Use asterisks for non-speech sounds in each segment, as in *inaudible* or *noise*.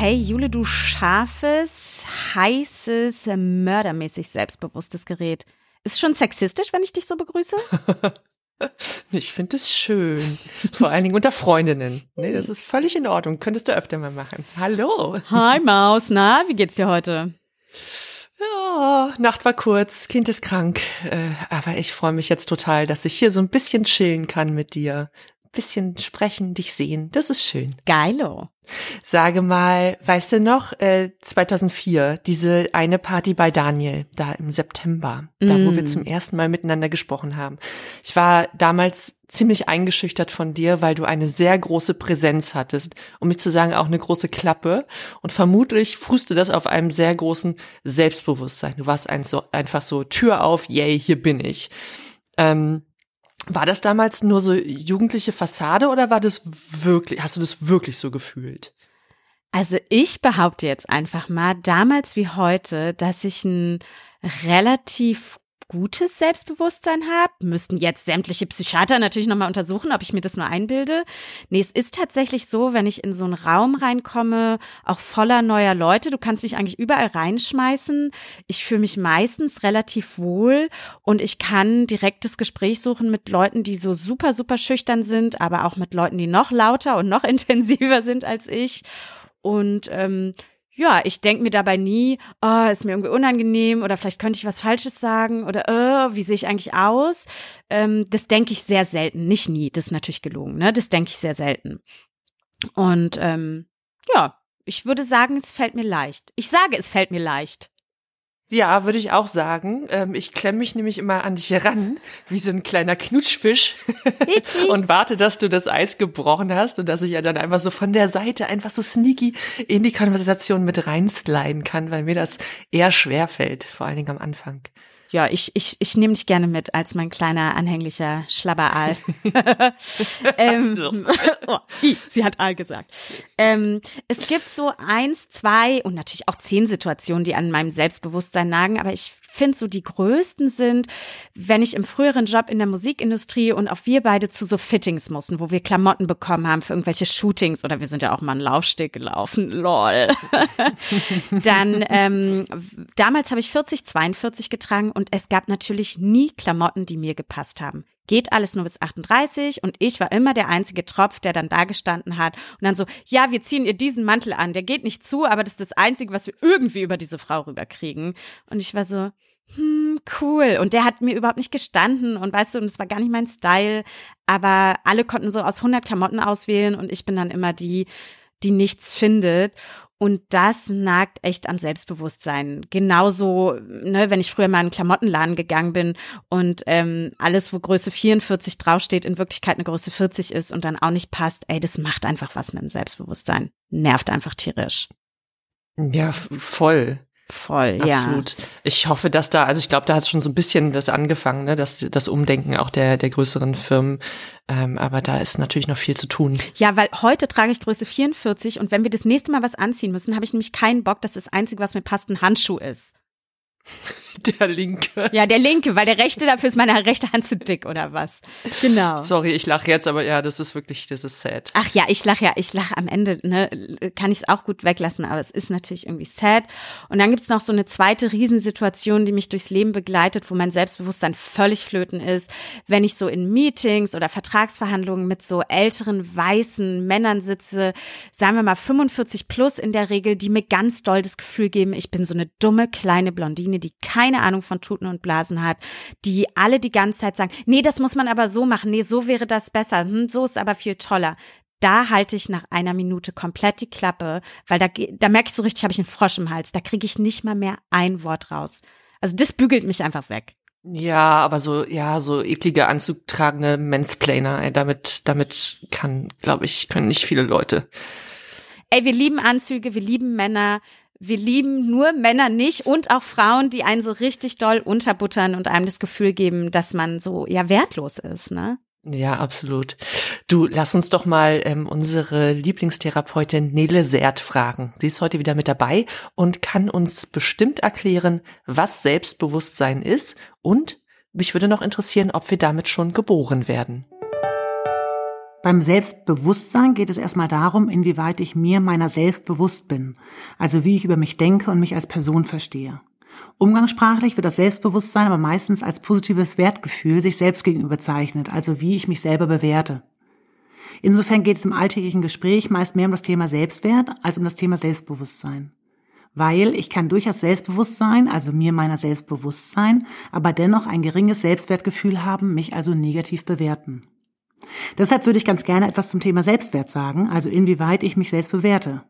Hey Jule, du scharfes, heißes, mördermäßig selbstbewusstes Gerät. Ist schon sexistisch, wenn ich dich so begrüße? *laughs* Ich finde es schön. Vor allen Dingen unter Freundinnen. Nee, das ist völlig in Ordnung. Könntest du öfter mal machen. Hallo. Hi Maus, na, wie geht's dir heute? Ja, Nacht war kurz, Kind ist krank. Äh, aber ich freue mich jetzt total, dass ich hier so ein bisschen chillen kann mit dir bisschen sprechen, dich sehen. Das ist schön. Geilo. Sage mal, weißt du noch, äh, 2004, diese eine Party bei Daniel, da im September, mm. da wo wir mm. zum ersten Mal miteinander gesprochen haben. Ich war damals ziemlich eingeschüchtert von dir, weil du eine sehr große Präsenz hattest, um nicht zu sagen auch eine große Klappe. Und vermutlich fußte das auf einem sehr großen Selbstbewusstsein. Du warst ein so, einfach so Tür auf, yay, hier bin ich. Ähm, war das damals nur so jugendliche Fassade oder war das wirklich, hast du das wirklich so gefühlt? Also ich behaupte jetzt einfach mal, damals wie heute, dass ich ein relativ gutes Selbstbewusstsein habe. Müssten jetzt sämtliche Psychiater natürlich nochmal untersuchen, ob ich mir das nur einbilde. Nee, es ist tatsächlich so, wenn ich in so einen Raum reinkomme, auch voller neuer Leute, du kannst mich eigentlich überall reinschmeißen. Ich fühle mich meistens relativ wohl und ich kann direktes Gespräch suchen mit Leuten, die so super, super schüchtern sind, aber auch mit Leuten, die noch lauter und noch *laughs* intensiver sind als ich. Und ähm, ja, ich denke mir dabei nie, oh, ist mir irgendwie unangenehm oder vielleicht könnte ich was Falsches sagen oder oh, wie sehe ich eigentlich aus? Ähm, das denke ich sehr selten, nicht nie, das ist natürlich gelogen, ne? Das denke ich sehr selten. Und ähm, ja, ich würde sagen, es fällt mir leicht. Ich sage, es fällt mir leicht. Ja, würde ich auch sagen. Ähm, ich klemme mich nämlich immer an dich heran, wie so ein kleiner Knutschfisch. *laughs* Und warte, dass du das Eis gebrochen hast und dass ich ja dann einfach so von der Seite einfach so sneaky in die Konversation mit reinsliden kann, weil mir das eher schwer fällt, vor allen Dingen am Anfang ja, ich, ich, ich nehme dich gerne mit als mein kleiner anhänglicher Schlabberaal. *laughs* ähm, oh, *laughs* sie hat Aal gesagt. Ähm, es gibt so eins, zwei und natürlich auch zehn Situationen, die an meinem Selbstbewusstsein nagen, aber ich finde so die größten sind, wenn ich im früheren Job in der Musikindustrie und auch wir beide zu so Fittings mussten, wo wir Klamotten bekommen haben für irgendwelche Shootings oder wir sind ja auch mal einen Laufsteg gelaufen, lol. *laughs* Dann, ähm, damals habe ich 40, 42 getragen und es gab natürlich nie Klamotten, die mir gepasst haben. Geht alles nur bis 38 und ich war immer der einzige Tropf, der dann da gestanden hat und dann so, ja, wir ziehen ihr diesen Mantel an, der geht nicht zu, aber das ist das Einzige, was wir irgendwie über diese Frau rüberkriegen. Und ich war so, hm, cool. Und der hat mir überhaupt nicht gestanden und weißt du, und es war gar nicht mein Style, aber alle konnten so aus 100 Klamotten auswählen und ich bin dann immer die, die nichts findet. Und das nagt echt am Selbstbewusstsein. Genauso, ne, wenn ich früher mal in einen Klamottenladen gegangen bin und ähm, alles, wo Größe 44 draufsteht, in Wirklichkeit eine Größe 40 ist und dann auch nicht passt, ey, das macht einfach was mit dem Selbstbewusstsein. Nervt einfach tierisch. Ja, voll. Voll, Absolut. ja. Absolut. Ich hoffe, dass da, also ich glaube, da hat schon so ein bisschen das angefangen, ne, dass das Umdenken auch der der größeren Firmen. Ähm, aber da ist natürlich noch viel zu tun. Ja, weil heute trage ich Größe 44 und wenn wir das nächste Mal was anziehen müssen, habe ich nämlich keinen Bock, dass das Einzige, was mir passt, ein Handschuh ist. *laughs* Der linke. Ja, der linke, weil der rechte dafür ist meine rechte Hand zu dick oder was. Genau. Sorry, ich lache jetzt, aber ja, das ist wirklich, das ist sad. Ach ja, ich lache ja, ich lache am Ende, ne, kann ich es auch gut weglassen, aber es ist natürlich irgendwie sad. Und dann gibt's noch so eine zweite Riesensituation, die mich durchs Leben begleitet, wo mein Selbstbewusstsein völlig flöten ist, wenn ich so in Meetings oder Vertragsverhandlungen mit so älteren weißen Männern sitze, sagen wir mal 45 plus in der Regel, die mir ganz doll das Gefühl geben, ich bin so eine dumme kleine Blondine, die keine Ahnung von Tuten und Blasen hat, die alle die ganze Zeit sagen, nee, das muss man aber so machen, nee, so wäre das besser, hm, so ist aber viel toller. Da halte ich nach einer Minute komplett die Klappe, weil da, da merke ich so richtig, habe ich einen Frosch im Hals. Da kriege ich nicht mal mehr ein Wort raus. Also das bügelt mich einfach weg. Ja, aber so, ja, so eklige anzugtragende Mansplainer, ey, damit, damit kann, glaube ich, können nicht viele Leute. Ey, wir lieben Anzüge, wir lieben Männer, wir lieben nur Männer nicht und auch Frauen, die einen so richtig doll unterbuttern und einem das Gefühl geben, dass man so ja wertlos ist, ne? Ja, absolut. Du, lass uns doch mal ähm, unsere Lieblingstherapeutin Nele Sert fragen. Sie ist heute wieder mit dabei und kann uns bestimmt erklären, was Selbstbewusstsein ist und mich würde noch interessieren, ob wir damit schon geboren werden. Beim Selbstbewusstsein geht es erstmal darum, inwieweit ich mir meiner selbst bewusst bin, also wie ich über mich denke und mich als Person verstehe. Umgangssprachlich wird das Selbstbewusstsein aber meistens als positives Wertgefühl sich selbst gegenüber bezeichnet, also wie ich mich selber bewerte. Insofern geht es im alltäglichen Gespräch meist mehr um das Thema Selbstwert als um das Thema Selbstbewusstsein. Weil ich kann durchaus selbstbewusst sein, also mir meiner Selbstbewusstsein, aber dennoch ein geringes Selbstwertgefühl haben, mich also negativ bewerten. Deshalb würde ich ganz gerne etwas zum Thema Selbstwert sagen, also inwieweit ich mich selbst bewerte.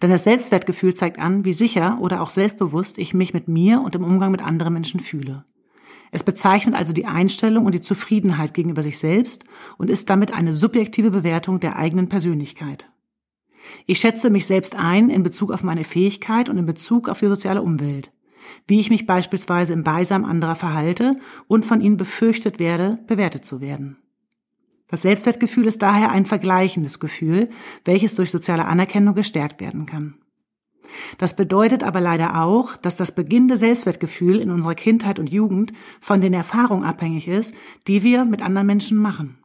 Denn das Selbstwertgefühl zeigt an, wie sicher oder auch selbstbewusst ich mich mit mir und im Umgang mit anderen Menschen fühle. Es bezeichnet also die Einstellung und die Zufriedenheit gegenüber sich selbst und ist damit eine subjektive Bewertung der eigenen Persönlichkeit. Ich schätze mich selbst ein in Bezug auf meine Fähigkeit und in Bezug auf die soziale Umwelt, wie ich mich beispielsweise im Beisein anderer verhalte und von ihnen befürchtet werde, bewertet zu werden. Das Selbstwertgefühl ist daher ein vergleichendes Gefühl, welches durch soziale Anerkennung gestärkt werden kann. Das bedeutet aber leider auch, dass das beginnende Selbstwertgefühl in unserer Kindheit und Jugend von den Erfahrungen abhängig ist, die wir mit anderen Menschen machen.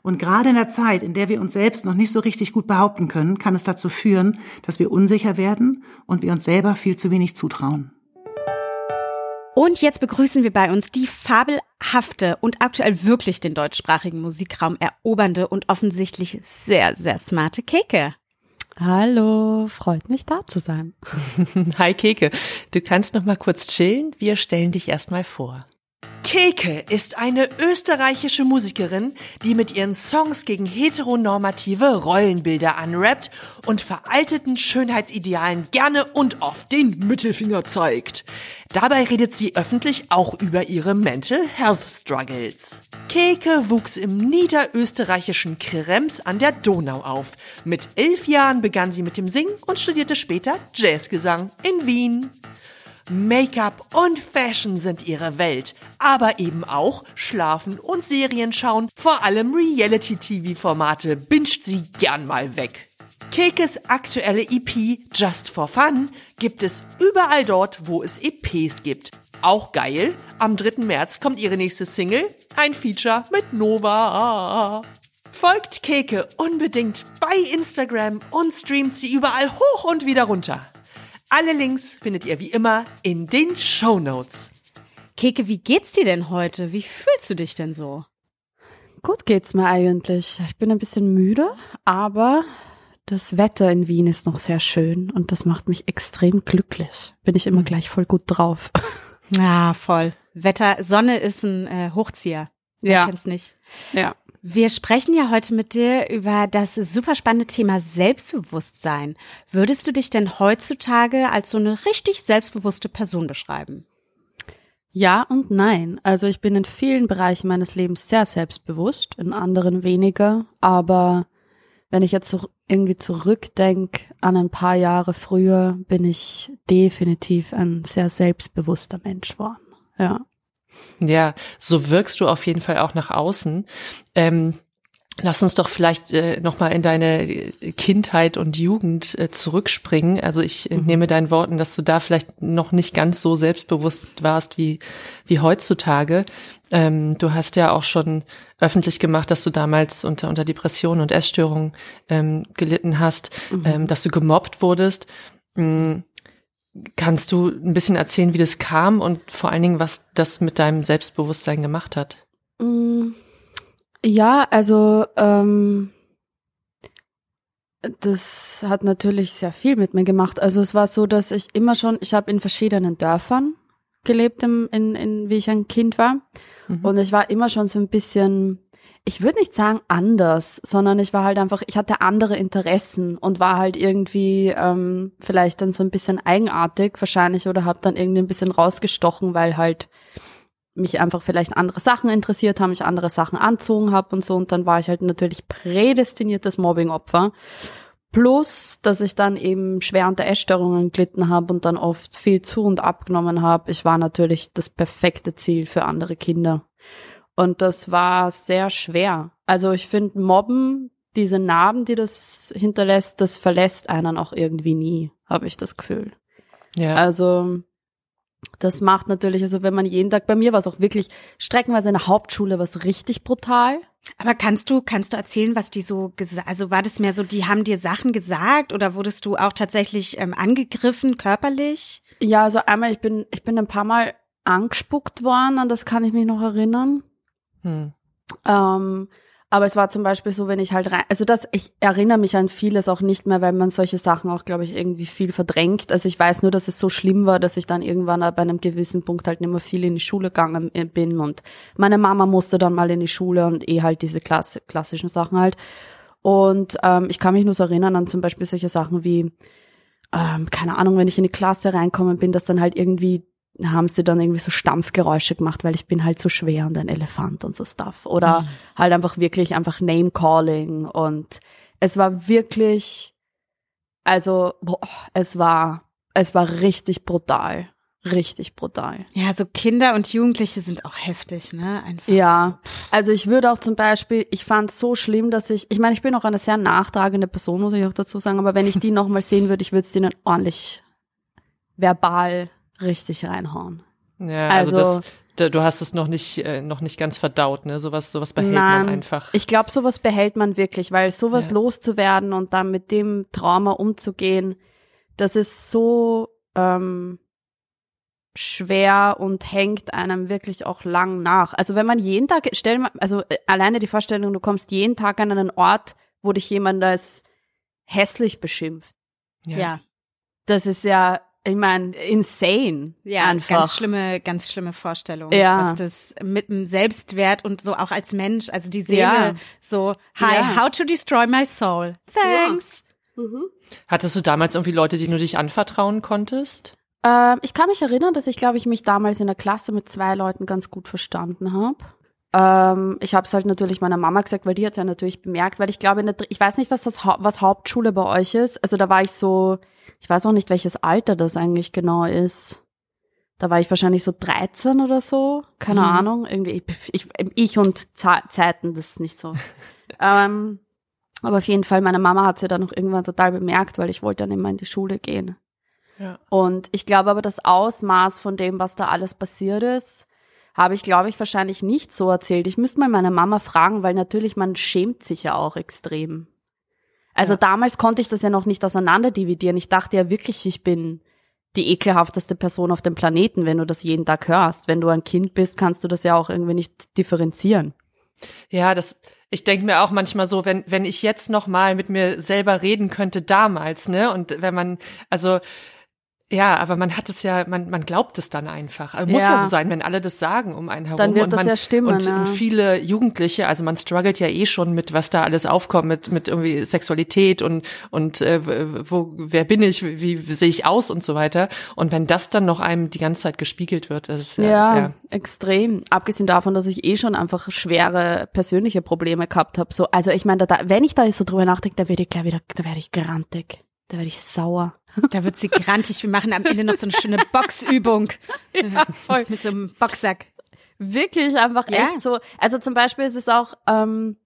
Und gerade in der Zeit, in der wir uns selbst noch nicht so richtig gut behaupten können, kann es dazu führen, dass wir unsicher werden und wir uns selber viel zu wenig zutrauen. Und jetzt begrüßen wir bei uns die fabelhafte und aktuell wirklich den deutschsprachigen Musikraum erobernde und offensichtlich sehr, sehr smarte Keke. Hallo, freut mich da zu sein. *laughs* Hi Keke, du kannst noch mal kurz chillen. Wir stellen dich erstmal vor. Keke ist eine österreichische Musikerin, die mit ihren Songs gegen heteronormative Rollenbilder anrappt und veralteten Schönheitsidealen gerne und oft den Mittelfinger zeigt. Dabei redet sie öffentlich auch über ihre Mental Health Struggles. Keke wuchs im niederösterreichischen Krems an der Donau auf. Mit elf Jahren begann sie mit dem Singen und studierte später Jazzgesang in Wien. Make-up und Fashion sind ihre Welt, aber eben auch Schlafen und Serien schauen, vor allem Reality-TV-Formate binscht sie gern mal weg. Kekes aktuelle EP Just for Fun gibt es überall dort, wo es EPs gibt. Auch geil, am 3. März kommt ihre nächste Single, ein Feature mit Nova. Folgt Keke unbedingt bei Instagram und streamt sie überall hoch und wieder runter. Alle Links findet ihr wie immer in den Show Notes. Keke, wie geht's dir denn heute? Wie fühlst du dich denn so? Gut geht's mir eigentlich. Ich bin ein bisschen müde, aber das Wetter in Wien ist noch sehr schön und das macht mich extrem glücklich. Bin ich immer gleich voll gut drauf. *laughs* Ja, voll. Wetter, Sonne ist ein äh, Hochzieher. Ja. Kennst nicht. Ja. Wir sprechen ja heute mit dir über das super spannende Thema Selbstbewusstsein. Würdest du dich denn heutzutage als so eine richtig selbstbewusste Person beschreiben? Ja und nein. Also ich bin in vielen Bereichen meines Lebens sehr selbstbewusst, in anderen weniger. Aber wenn ich jetzt so irgendwie zurückdenke an ein paar Jahre früher, bin ich definitiv ein sehr selbstbewusster Mensch geworden. Ja. Ja, so wirkst du auf jeden Fall auch nach außen. Ähm, lass uns doch vielleicht äh, noch mal in deine Kindheit und Jugend äh, zurückspringen. Also ich mhm. nehme deinen Worten, dass du da vielleicht noch nicht ganz so selbstbewusst warst wie wie heutzutage. Ähm, du hast ja auch schon öffentlich gemacht, dass du damals unter unter Depressionen und Essstörungen ähm, gelitten hast, mhm. ähm, dass du gemobbt wurdest. Mhm Kannst du ein bisschen erzählen, wie das kam und vor allen Dingen, was das mit deinem Selbstbewusstsein gemacht hat? Ja, also ähm, das hat natürlich sehr viel mit mir gemacht. Also es war so, dass ich immer schon, ich habe in verschiedenen Dörfern gelebt, im, in, in, wie ich ein Kind war. Mhm. Und ich war immer schon so ein bisschen ich würde nicht sagen anders, sondern ich war halt einfach, ich hatte andere Interessen und war halt irgendwie ähm, vielleicht dann so ein bisschen eigenartig wahrscheinlich oder habe dann irgendwie ein bisschen rausgestochen, weil halt mich einfach vielleicht andere Sachen interessiert haben, ich andere Sachen anzogen habe und so und dann war ich halt natürlich prädestiniertes Mobbingopfer. Plus, dass ich dann eben schwer unter Essstörungen gelitten habe und dann oft viel zu und abgenommen habe. Ich war natürlich das perfekte Ziel für andere Kinder. Und das war sehr schwer. Also ich finde, Mobben, diese Narben, die das hinterlässt, das verlässt einen auch irgendwie nie, habe ich das Gefühl. Ja. Also das macht natürlich, also wenn man jeden Tag, bei mir war es auch wirklich streckenweise in der Hauptschule was richtig brutal. Aber kannst du, kannst du erzählen, was die so gesagt, also war das mehr so, die haben dir Sachen gesagt oder wurdest du auch tatsächlich ähm, angegriffen, körperlich? Ja, also einmal, ich bin, ich bin ein paar Mal angespuckt worden, an das kann ich mich noch erinnern. Hm. Ähm, aber es war zum Beispiel so, wenn ich halt rein, also das, ich erinnere mich an vieles auch nicht mehr, weil man solche Sachen auch, glaube ich, irgendwie viel verdrängt. Also ich weiß nur, dass es so schlimm war, dass ich dann irgendwann bei einem gewissen Punkt halt nicht mehr viel in die Schule gegangen bin und meine Mama musste dann mal in die Schule und eh halt diese Klasse, klassischen Sachen halt. Und ähm, ich kann mich nur so erinnern an zum Beispiel solche Sachen wie, ähm, keine Ahnung, wenn ich in die Klasse reinkommen bin, dass dann halt irgendwie haben sie dann irgendwie so Stampfgeräusche gemacht, weil ich bin halt so schwer und ein Elefant und so Stuff. Oder mhm. halt einfach wirklich einfach Name-Calling und es war wirklich, also boah, es war, es war richtig brutal. Richtig brutal. Ja, so Kinder und Jugendliche sind auch heftig, ne? Einfach. Ja, also ich würde auch zum Beispiel, ich fand es so schlimm, dass ich, ich meine, ich bin auch eine sehr nachtragende Person, muss ich auch dazu sagen, aber wenn ich die *laughs* nochmal sehen würde, ich würde es denen ordentlich verbal richtig reinhauen. Ja, also, also das, du hast es noch nicht, äh, noch nicht ganz verdaut, ne? Sowas, sowas behält nein, man einfach. Ich glaube, sowas behält man wirklich, weil sowas ja. loszuwerden und dann mit dem Trauma umzugehen, das ist so ähm, schwer und hängt einem wirklich auch lang nach. Also wenn man jeden Tag, stell mal, also äh, alleine die Vorstellung, du kommst jeden Tag an einen Ort, wo dich jemand als hässlich beschimpft. Ja. ja. Das ist ja ich meine, insane. Ja, einfach. ganz schlimme, ganz schlimme Vorstellung, ja. was das mit dem Selbstwert und so auch als Mensch, also die Seele, ja. so, hi, ja. how to destroy my soul. Thanks. Ja. Mhm. Hattest du damals irgendwie Leute, die du dich anvertrauen konntest? Ähm, ich kann mich erinnern, dass ich, glaube ich, mich damals in der Klasse mit zwei Leuten ganz gut verstanden habe. Ähm, ich habe es halt natürlich meiner Mama gesagt, weil die hat ja natürlich bemerkt, weil ich glaube, ich weiß nicht, was das was Hauptschule bei euch ist. Also da war ich so, ich weiß auch nicht, welches Alter das eigentlich genau ist. Da war ich wahrscheinlich so 13 oder so, keine mhm. Ahnung. Irgendwie ich, ich und Zeiten, das ist nicht so. *laughs* ähm, aber auf jeden Fall, meine Mama hat sie dann noch irgendwann total bemerkt, weil ich wollte dann immer in die Schule gehen. Ja. Und ich glaube aber, das Ausmaß von dem, was da alles passiert ist, habe ich, glaube ich, wahrscheinlich nicht so erzählt. Ich müsste mal meine Mama fragen, weil natürlich man schämt sich ja auch extrem. Also ja. damals konnte ich das ja noch nicht auseinanderdividieren. Ich dachte ja wirklich, ich bin die ekelhafteste Person auf dem Planeten, wenn du das jeden Tag hörst. Wenn du ein Kind bist, kannst du das ja auch irgendwie nicht differenzieren. Ja, das, ich denke mir auch manchmal so, wenn, wenn ich jetzt noch mal mit mir selber reden könnte damals, ne? Und wenn man, also ja, aber man hat es ja, man, man glaubt es dann einfach. Also muss ja. ja so sein, wenn alle das sagen um einen herum. Dann wird und das man, ja stimmen. Und, ja. und viele Jugendliche, also man struggelt ja eh schon mit, was da alles aufkommt, mit, mit irgendwie Sexualität und, und äh, wo, wer bin ich, wie, wie sehe ich aus und so weiter. Und wenn das dann noch einem die ganze Zeit gespiegelt wird, das ist ja, ja, extrem. Abgesehen davon, dass ich eh schon einfach schwere persönliche Probleme gehabt habe. So, also ich meine, da, wenn ich da so drüber nachdenke, da werde ich gleich wieder, da werde ich grantig. Da werde ich sauer. Da wird sie grantig. Wir machen am Ende noch so eine schöne Boxübung. Ja, voll. Mit so einem Boxsack. Wirklich einfach ja. echt so. Also zum Beispiel ist es auch, ähm,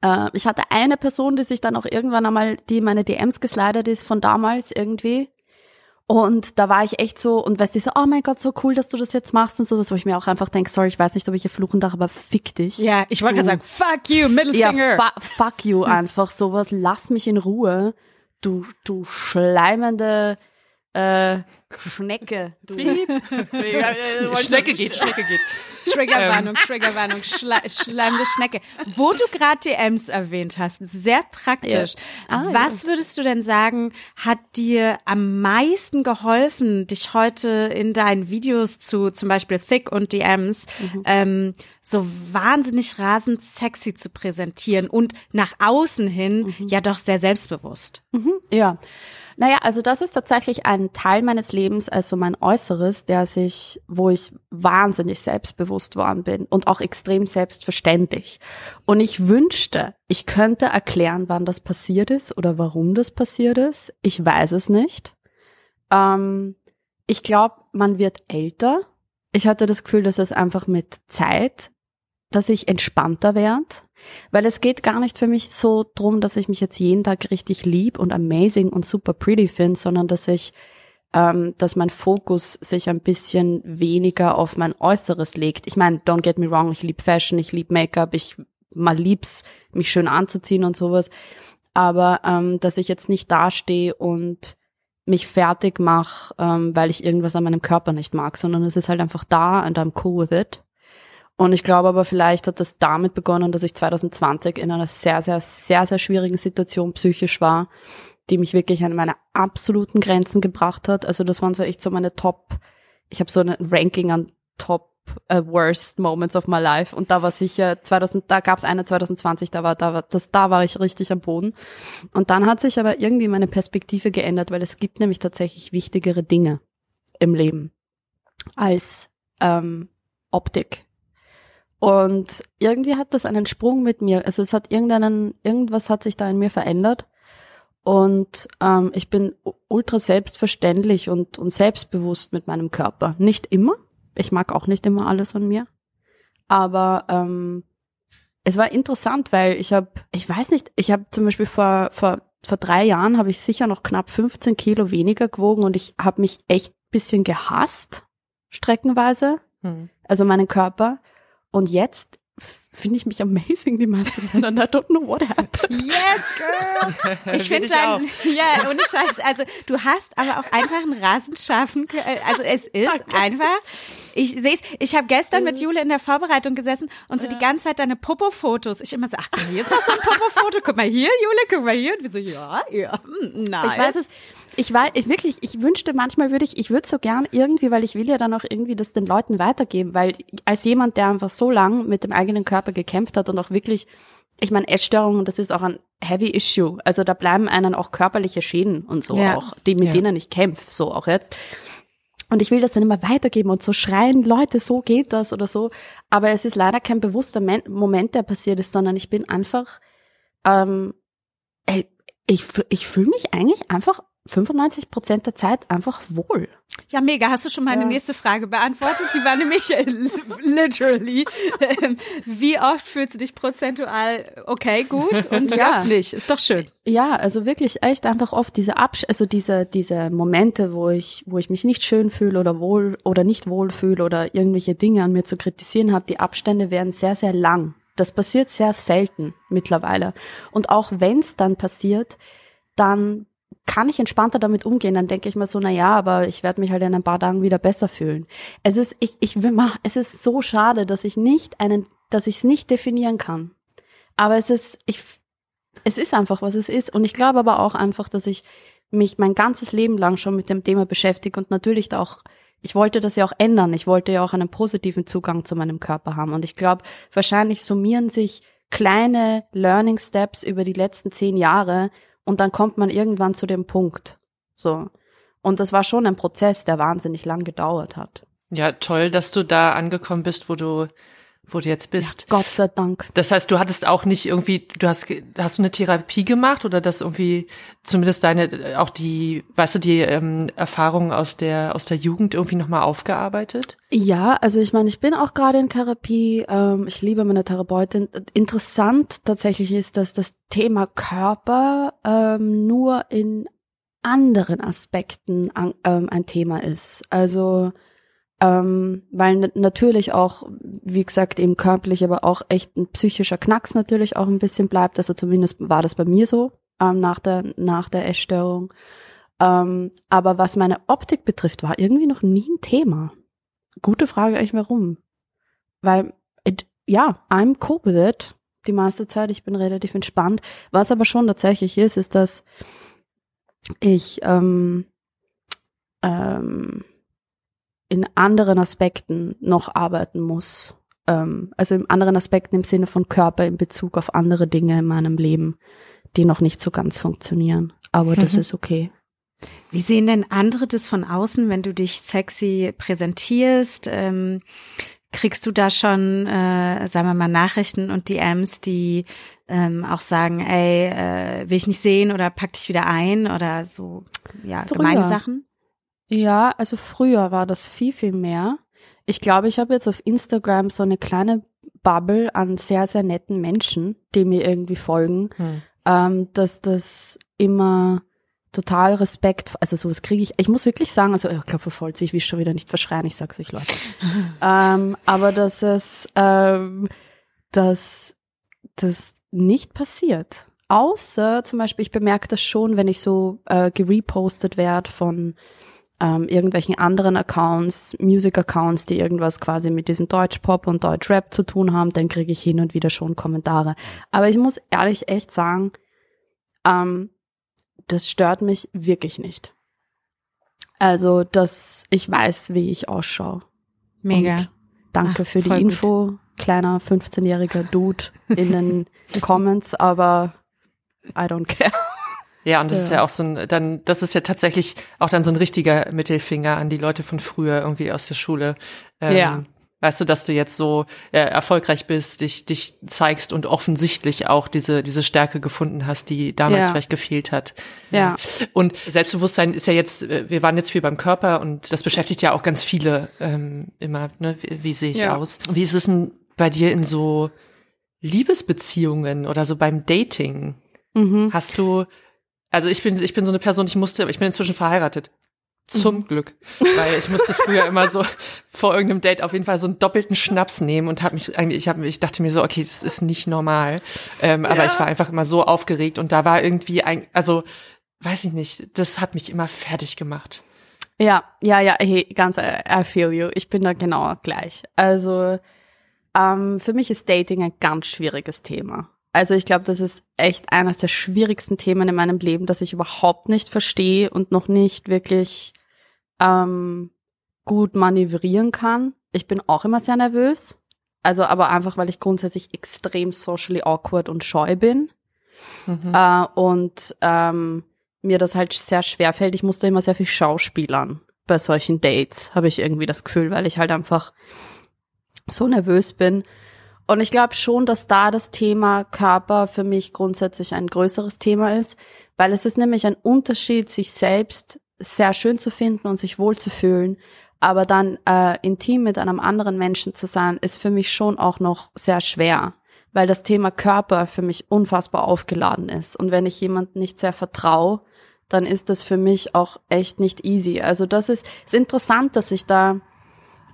äh, ich hatte eine Person, die sich dann auch irgendwann einmal, die meine DMs geslidet ist von damals irgendwie. Und da war ich echt so, und weißt du, so, oh mein Gott, so cool, dass du das jetzt machst und so, das, wo ich mir auch einfach denke, sorry, ich weiß nicht, ob ich hier fluchen darf, aber fick dich. Ja, ich wollte gerade sagen, fuck you, middle finger. Ja, fuck you einfach, sowas, lass mich in Ruhe du, du schleimende äh, Schnecke. Du. *laughs* Schnecke geht, Schnecke geht. Triggerwarnung, Triggerwarnung, schleimende Schnecke. Wo du gerade DMs erwähnt hast, sehr praktisch. Ja. Ah, Was ja. würdest du denn sagen, hat dir am meisten geholfen, dich heute in deinen Videos zu zum Beispiel Thick und DMs mhm. ähm, so wahnsinnig rasend sexy zu präsentieren und nach außen hin mhm. ja doch sehr selbstbewusst? Mhm. Ja. Naja, also das ist tatsächlich ein Teil meines Lebens, also mein Äußeres, der sich, wo ich wahnsinnig selbstbewusst worden bin und auch extrem selbstverständlich. Und ich wünschte, ich könnte erklären, wann das passiert ist oder warum das passiert ist. Ich weiß es nicht. Ähm, ich glaube, man wird älter. Ich hatte das Gefühl, dass es einfach mit Zeit, dass ich entspannter werde weil es geht gar nicht für mich so drum, dass ich mich jetzt jeden Tag richtig lieb und amazing und super pretty finde, sondern dass ich, ähm, dass mein Fokus sich ein bisschen weniger auf mein Äußeres legt. Ich meine, don't get me wrong, ich liebe Fashion, ich liebe Make-up, ich mal lieb's, mich schön anzuziehen und sowas. Aber ähm, dass ich jetzt nicht dastehe und mich fertig mache, ähm, weil ich irgendwas an meinem Körper nicht mag, sondern es ist halt einfach da and I'm cool with it. Und ich glaube aber, vielleicht hat das damit begonnen, dass ich 2020 in einer sehr, sehr, sehr, sehr schwierigen Situation psychisch war, die mich wirklich an meine absoluten Grenzen gebracht hat. Also das waren so echt so meine Top, ich habe so ein Ranking an Top uh, Worst Moments of my life und da war sicher 2000, da gab es eine 2020, da war, da war, das, da war ich richtig am Boden. Und dann hat sich aber irgendwie meine Perspektive geändert, weil es gibt nämlich tatsächlich wichtigere Dinge im Leben als ähm, Optik. Und irgendwie hat das einen Sprung mit mir, also es hat irgendeinen, irgendwas hat sich da in mir verändert. Und ähm, ich bin ultra selbstverständlich und, und selbstbewusst mit meinem Körper. Nicht immer. Ich mag auch nicht immer alles an mir. Aber ähm, es war interessant, weil ich habe, ich weiß nicht, ich habe zum Beispiel vor, vor, vor drei Jahren habe ich sicher noch knapp 15 Kilo weniger gewogen und ich habe mich echt bisschen gehasst, streckenweise. Hm. Also meinen Körper. Und jetzt finde ich mich amazing die meiste Zeit und I don't know what happened. Yes, girl! *laughs* Ich finde dein, *laughs* ja, ohne Scheiß, also du hast aber auch einfach einen rasend scharfen, also es ist Danke. einfach, ich sehe es, ich habe gestern mit Jule in der Vorbereitung gesessen und so ja. die ganze Zeit deine Popo-Fotos, ich immer so, ach, hier ist noch so ein Popo-Foto, guck mal hier, Jule, guck mal hier und wir so, ja, ja, nice. Ich weiß es, ich war, ich wirklich, ich wünschte manchmal würde ich, ich würde so gern irgendwie, weil ich will ja dann auch irgendwie das den Leuten weitergeben, weil als jemand, der einfach so lang mit dem eigenen Körper gekämpft hat und auch wirklich, ich meine, Essstörungen, das ist auch ein heavy issue. Also da bleiben einen auch körperliche Schäden und so ja. auch, die mit ja. denen ich kämpfe, so auch jetzt. Und ich will das dann immer weitergeben und so schreien, Leute, so geht das oder so. Aber es ist leider kein bewusster Moment, der passiert ist, sondern ich bin einfach, ähm, ey, ich, ich fühle mich eigentlich einfach 95 Prozent der Zeit einfach wohl. Ja, mega. Hast du schon meine ja. nächste Frage beantwortet? Die war nämlich äh, literally, äh, wie oft fühlst du dich prozentual okay, gut und ja. oft nicht? Ist doch schön. Ja, also wirklich echt einfach oft diese Absch also diese, diese Momente, wo ich, wo ich mich nicht schön fühle oder wohl oder nicht wohl fühle oder irgendwelche Dinge an mir zu kritisieren habe, die Abstände werden sehr, sehr lang. Das passiert sehr selten mittlerweile. Und auch wenn es dann passiert, dann kann ich entspannter damit umgehen, dann denke ich mir so, na ja, aber ich werde mich halt in ein paar Tagen wieder besser fühlen. Es ist, ich, ich will mal, es ist so schade, dass ich nicht einen, dass ich es nicht definieren kann. Aber es ist, ich, es ist einfach, was es ist. Und ich glaube aber auch einfach, dass ich mich mein ganzes Leben lang schon mit dem Thema beschäftige und natürlich da auch, ich wollte das ja auch ändern. Ich wollte ja auch einen positiven Zugang zu meinem Körper haben. Und ich glaube, wahrscheinlich summieren sich kleine Learning Steps über die letzten zehn Jahre und dann kommt man irgendwann zu dem Punkt. So. Und das war schon ein Prozess, der wahnsinnig lang gedauert hat. Ja, toll, dass du da angekommen bist, wo du wo du jetzt bist. Ja, Gott sei Dank. Das heißt, du hattest auch nicht irgendwie, du hast, hast du eine Therapie gemacht oder das irgendwie, zumindest deine, auch die, weißt du, die ähm, Erfahrungen aus der, aus der Jugend irgendwie nochmal aufgearbeitet? Ja, also ich meine, ich bin auch gerade in Therapie, ähm, ich liebe meine Therapeutin. Interessant tatsächlich ist, dass das Thema Körper ähm, nur in anderen Aspekten an, ähm, ein Thema ist. Also ähm, weil natürlich auch, wie gesagt, eben körperlich, aber auch echt ein psychischer Knacks natürlich auch ein bisschen bleibt. Also zumindest war das bei mir so ähm, nach der nach der Essstörung. Ähm, aber was meine Optik betrifft, war irgendwie noch nie ein Thema. Gute Frage eigentlich warum? Weil it, ja, I'm cool with it die meiste Zeit. Ich bin relativ entspannt. Was aber schon tatsächlich ist, ist, dass ich ähm, ähm, in anderen Aspekten noch arbeiten muss. Ähm, also in anderen Aspekten im Sinne von Körper in Bezug auf andere Dinge in meinem Leben, die noch nicht so ganz funktionieren. Aber das mhm. ist okay. Wie sehen denn andere das von außen, wenn du dich sexy präsentierst? Ähm, kriegst du da schon, äh, sagen wir mal, Nachrichten und DMs, die ähm, auch sagen, ey, äh, will ich nicht sehen oder pack dich wieder ein oder so, ja, Früher. gemeine Sachen? Ja, also früher war das viel, viel mehr. Ich glaube, ich habe jetzt auf Instagram so eine kleine Bubble an sehr, sehr netten Menschen, die mir irgendwie folgen, hm. ähm, dass das immer total Respekt, also sowas kriege ich, ich muss wirklich sagen, also ich glaube, verfolgt sich, wie schon wieder nicht verschreien, ich sag's euch Leute. *laughs* ähm, aber dass es, ähm, dass das nicht passiert. Außer zum Beispiel, ich bemerke das schon, wenn ich so äh, gerepostet werde von ähm, irgendwelchen anderen Accounts, Music-Accounts, die irgendwas quasi mit diesem Deutsch-Pop und Deutsch-Rap zu tun haben, dann kriege ich hin und wieder schon Kommentare. Aber ich muss ehrlich echt sagen, ähm, das stört mich wirklich nicht. Also, dass ich weiß, wie ich ausschaue. Mega. Und danke Ach, für die voll gut. Info, kleiner 15-jähriger Dude in den *laughs* Comments, aber I don't care. Ja, und das ist Ja. ja auch so ein, dann, das ist ja tatsächlich auch dann so ein richtiger Mittelfinger an die Leute von früher irgendwie aus der Schule. Ähm, Ja. Weißt du, dass du jetzt so äh, erfolgreich bist, dich, dich zeigst und offensichtlich auch diese, diese Stärke gefunden hast, die damals Ja. vielleicht gefehlt hat. Ja. Und Selbstbewusstsein ist ja jetzt, äh, wir waren jetzt viel beim Körper und das beschäftigt ja auch ganz viele ähm, immer, ne? Wie, wie sehe ich Ja. aus? Wie ist es denn bei dir in so Liebesbeziehungen oder so beim Dating? Mhm. Hast du, also ich bin, ich bin so eine Person, ich musste, ich bin inzwischen verheiratet. Zum Mhm. Glück. Weil ich musste früher immer so *laughs* vor irgendeinem Date auf jeden Fall so einen doppelten Schnaps nehmen und habe mich eigentlich, ich, hab, ich dachte mir so, okay, das ist nicht normal. Ähm, Aber ich war einfach immer so aufgeregt und da war irgendwie ein, also weiß ich nicht, das hat mich immer fertig gemacht. Ja, ja, ja, hey, ganz, äh, I feel you. Ich bin da genau gleich. Also, ähm, für mich ist Dating ein ganz schwieriges Thema. Also ich glaube, das ist echt eines der schwierigsten Themen in meinem Leben, das ich überhaupt nicht verstehe und noch nicht wirklich ähm, gut manövrieren kann. Ich bin auch immer sehr nervös. Also aber einfach, weil ich grundsätzlich extrem socially awkward und scheu bin. Äh, und ähm, mir das halt sehr schwer fällt. Ich musste immer sehr viel schauspielern bei solchen Dates, habe ich irgendwie das Gefühl, weil ich halt einfach so nervös bin. Und ich glaube schon, dass da das Thema Körper für mich grundsätzlich ein größeres Thema ist, weil es ist nämlich ein Unterschied, sich selbst sehr schön zu finden und sich wohlzufühlen, aber dann äh, intim mit einem anderen Menschen zu sein, ist für mich schon auch noch sehr schwer, weil das Thema Körper für mich unfassbar aufgeladen ist. Und wenn ich jemandem nicht sehr vertraue, dann ist das für mich auch echt nicht easy. Also das ist, ist interessant, dass ich da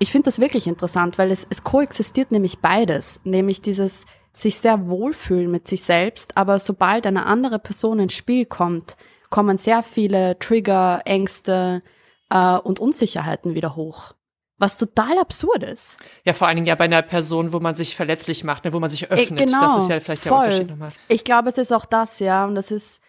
ich finde das wirklich interessant, weil es, es koexistiert nämlich beides, nämlich dieses sich sehr wohlfühlen mit sich selbst, aber sobald eine andere Person ins Spiel kommt, kommen sehr viele Trigger, Ängste äh, und Unsicherheiten wieder hoch. Was total absurd ist. Ja, vor allen Dingen ja bei einer Person, wo man sich verletzlich macht, ne, wo man sich Äh, öffnet. Das ist ja vielleicht der voll. Unterschied nochmal. Ich glaube, es ist auch das, ja, und das ist,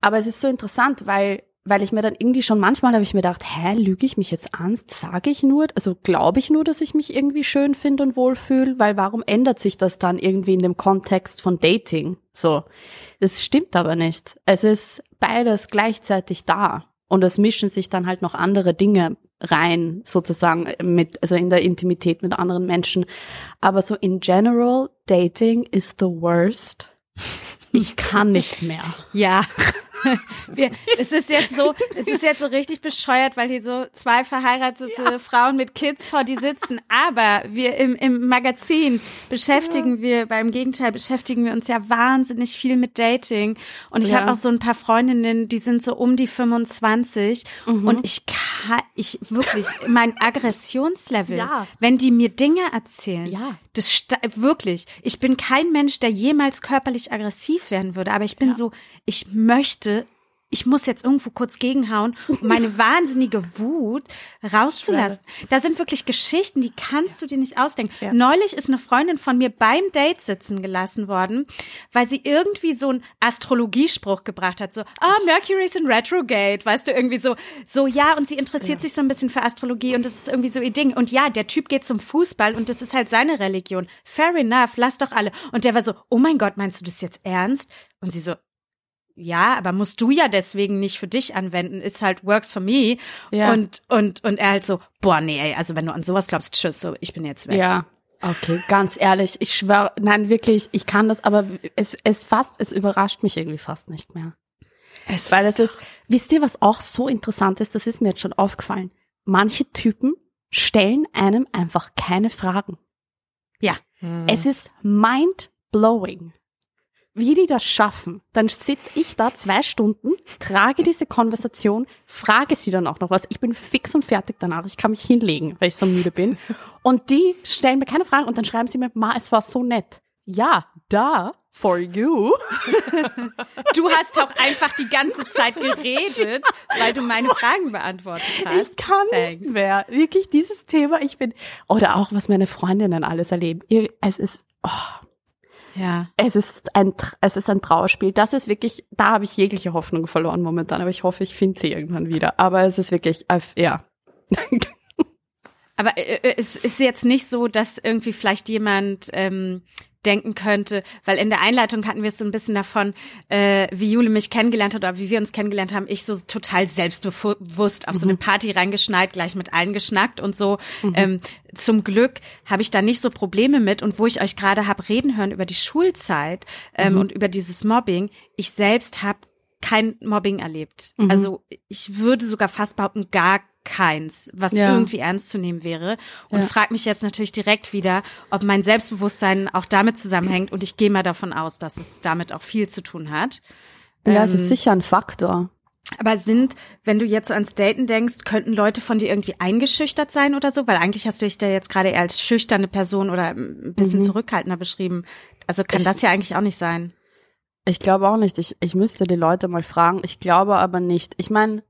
aber es ist so interessant, weil weil ich mir dann irgendwie schon manchmal habe ich mir gedacht, hä, lüge ich mich jetzt an? Sage ich nur, also glaube ich nur, dass ich mich irgendwie schön finde und wohlfühle, weil warum ändert sich das dann irgendwie in dem Kontext von Dating? So, das stimmt aber nicht. Es ist beides gleichzeitig da und es mischen sich dann halt noch andere Dinge rein, sozusagen mit, also in der Intimität mit anderen Menschen. Aber so in general, Dating is the worst. Ich kann nicht mehr. *laughs* Ja. *laughs* Wir, es ist jetzt so, es ist jetzt so richtig bescheuert, weil hier so zwei verheiratete Frauen mit Kids vor die sitzen. Aber wir im, im Magazin beschäftigen wir, beim Gegenteil beschäftigen wir uns ja wahnsinnig viel mit Dating. Und ich Ja. habe auch so ein paar Freundinnen, die sind so um die 25 und ich kann, ich wirklich, mein Aggressionslevel, Ja. wenn die mir Dinge erzählen, Ja. das wirklich. Ich bin kein Mensch, der jemals körperlich aggressiv werden würde, aber ich bin so, ich möchte, ich muss jetzt irgendwo kurz gegenhauen, um *laughs* meine wahnsinnige Wut rauszulassen. Da sind wirklich Geschichten, die kannst du dir nicht ausdenken. Ja. Neulich ist eine Freundin von mir beim Date sitzen gelassen worden, weil sie irgendwie so einen Astrologiespruch gebracht hat, so, ah, Mercury is in retrograde, weißt du, irgendwie so, so, ja, und sie interessiert sich so ein bisschen für Astrologie und das ist irgendwie so ihr Ding. Und ja, der Typ geht zum Fußball und das ist halt seine Religion. Fair enough, lass doch alle. Und der war so, oh mein Gott, meinst du das jetzt ernst? Und sie so, ja, aber musst du ja deswegen nicht für dich anwenden, ist halt works for me. Ja. Und, und, und er halt so, boah, nee, ey, also wenn du an sowas glaubst, tschüss, so, ich bin jetzt weg. Ja. Okay, ganz ehrlich, ich schwöre, nein, wirklich, ich kann das, aber es, es fast, es überrascht mich irgendwie fast nicht mehr. Es Weil es ist, wisst ihr, was auch so interessant ist, das ist mir jetzt schon aufgefallen. Manche Typen stellen einem einfach keine Fragen. Ja. Es ist mind blowing. Wie die das schaffen, dann sitze ich da zwei Stunden, trage diese Konversation, frage sie dann auch noch was. Ich bin fix und fertig danach. Ich kann mich hinlegen, weil ich so müde bin. *laughs* Und die stellen mir keine Fragen und dann schreiben sie mir, Ma, es war so nett. Ja, da. for you. *laughs* Du hast auch einfach die ganze Zeit geredet, weil du meine *laughs* Fragen beantwortet hast. Ich kann Thanks. nicht mehr. Wirklich dieses Thema, ich bin, oder auch was meine Freundinnen alles erleben. Es ist, oh, Ja. es ist ein, es ist ein Trauerspiel. Das ist wirklich, da habe ich jegliche Hoffnung verloren momentan, aber ich hoffe, ich finde sie irgendwann wieder. Aber es ist wirklich, ja. *laughs* Aber äh, äh, es ist jetzt nicht so, dass irgendwie vielleicht jemand ähm, denken könnte, weil in der Einleitung hatten wir es so ein bisschen davon, äh, wie Jule mich kennengelernt hat oder wie wir uns kennengelernt haben. Ich so total selbstbewusst auf so eine Party reingeschneit, gleich mit allen geschnackt und so. Ähm, zum Glück habe ich da nicht so Probleme mit und wo ich euch gerade hab reden hören über die Schulzeit ähm, und über dieses Mobbing, ich selbst habe kein Mobbing erlebt. Also ich würde sogar fast behaupten, gar keins, was Ja. irgendwie ernst zu nehmen wäre. Und Ja. frag mich jetzt natürlich direkt wieder, ob mein Selbstbewusstsein auch damit zusammenhängt. Und ich gehe mal davon aus, dass es damit auch viel zu tun hat. Ja, es Ähm, ist sicher ein Faktor. Aber sind, wenn du jetzt so ans Daten denkst, könnten Leute von dir irgendwie eingeschüchtert sein oder so? Weil eigentlich hast du dich da jetzt gerade eher als schüchterne Person oder ein bisschen Mhm. zurückhaltender beschrieben. Also kann Ich- das ja eigentlich auch nicht sein. Ich glaube auch nicht. Ich, ich müsste die Leute mal fragen. Ich glaube aber nicht. Ich meine,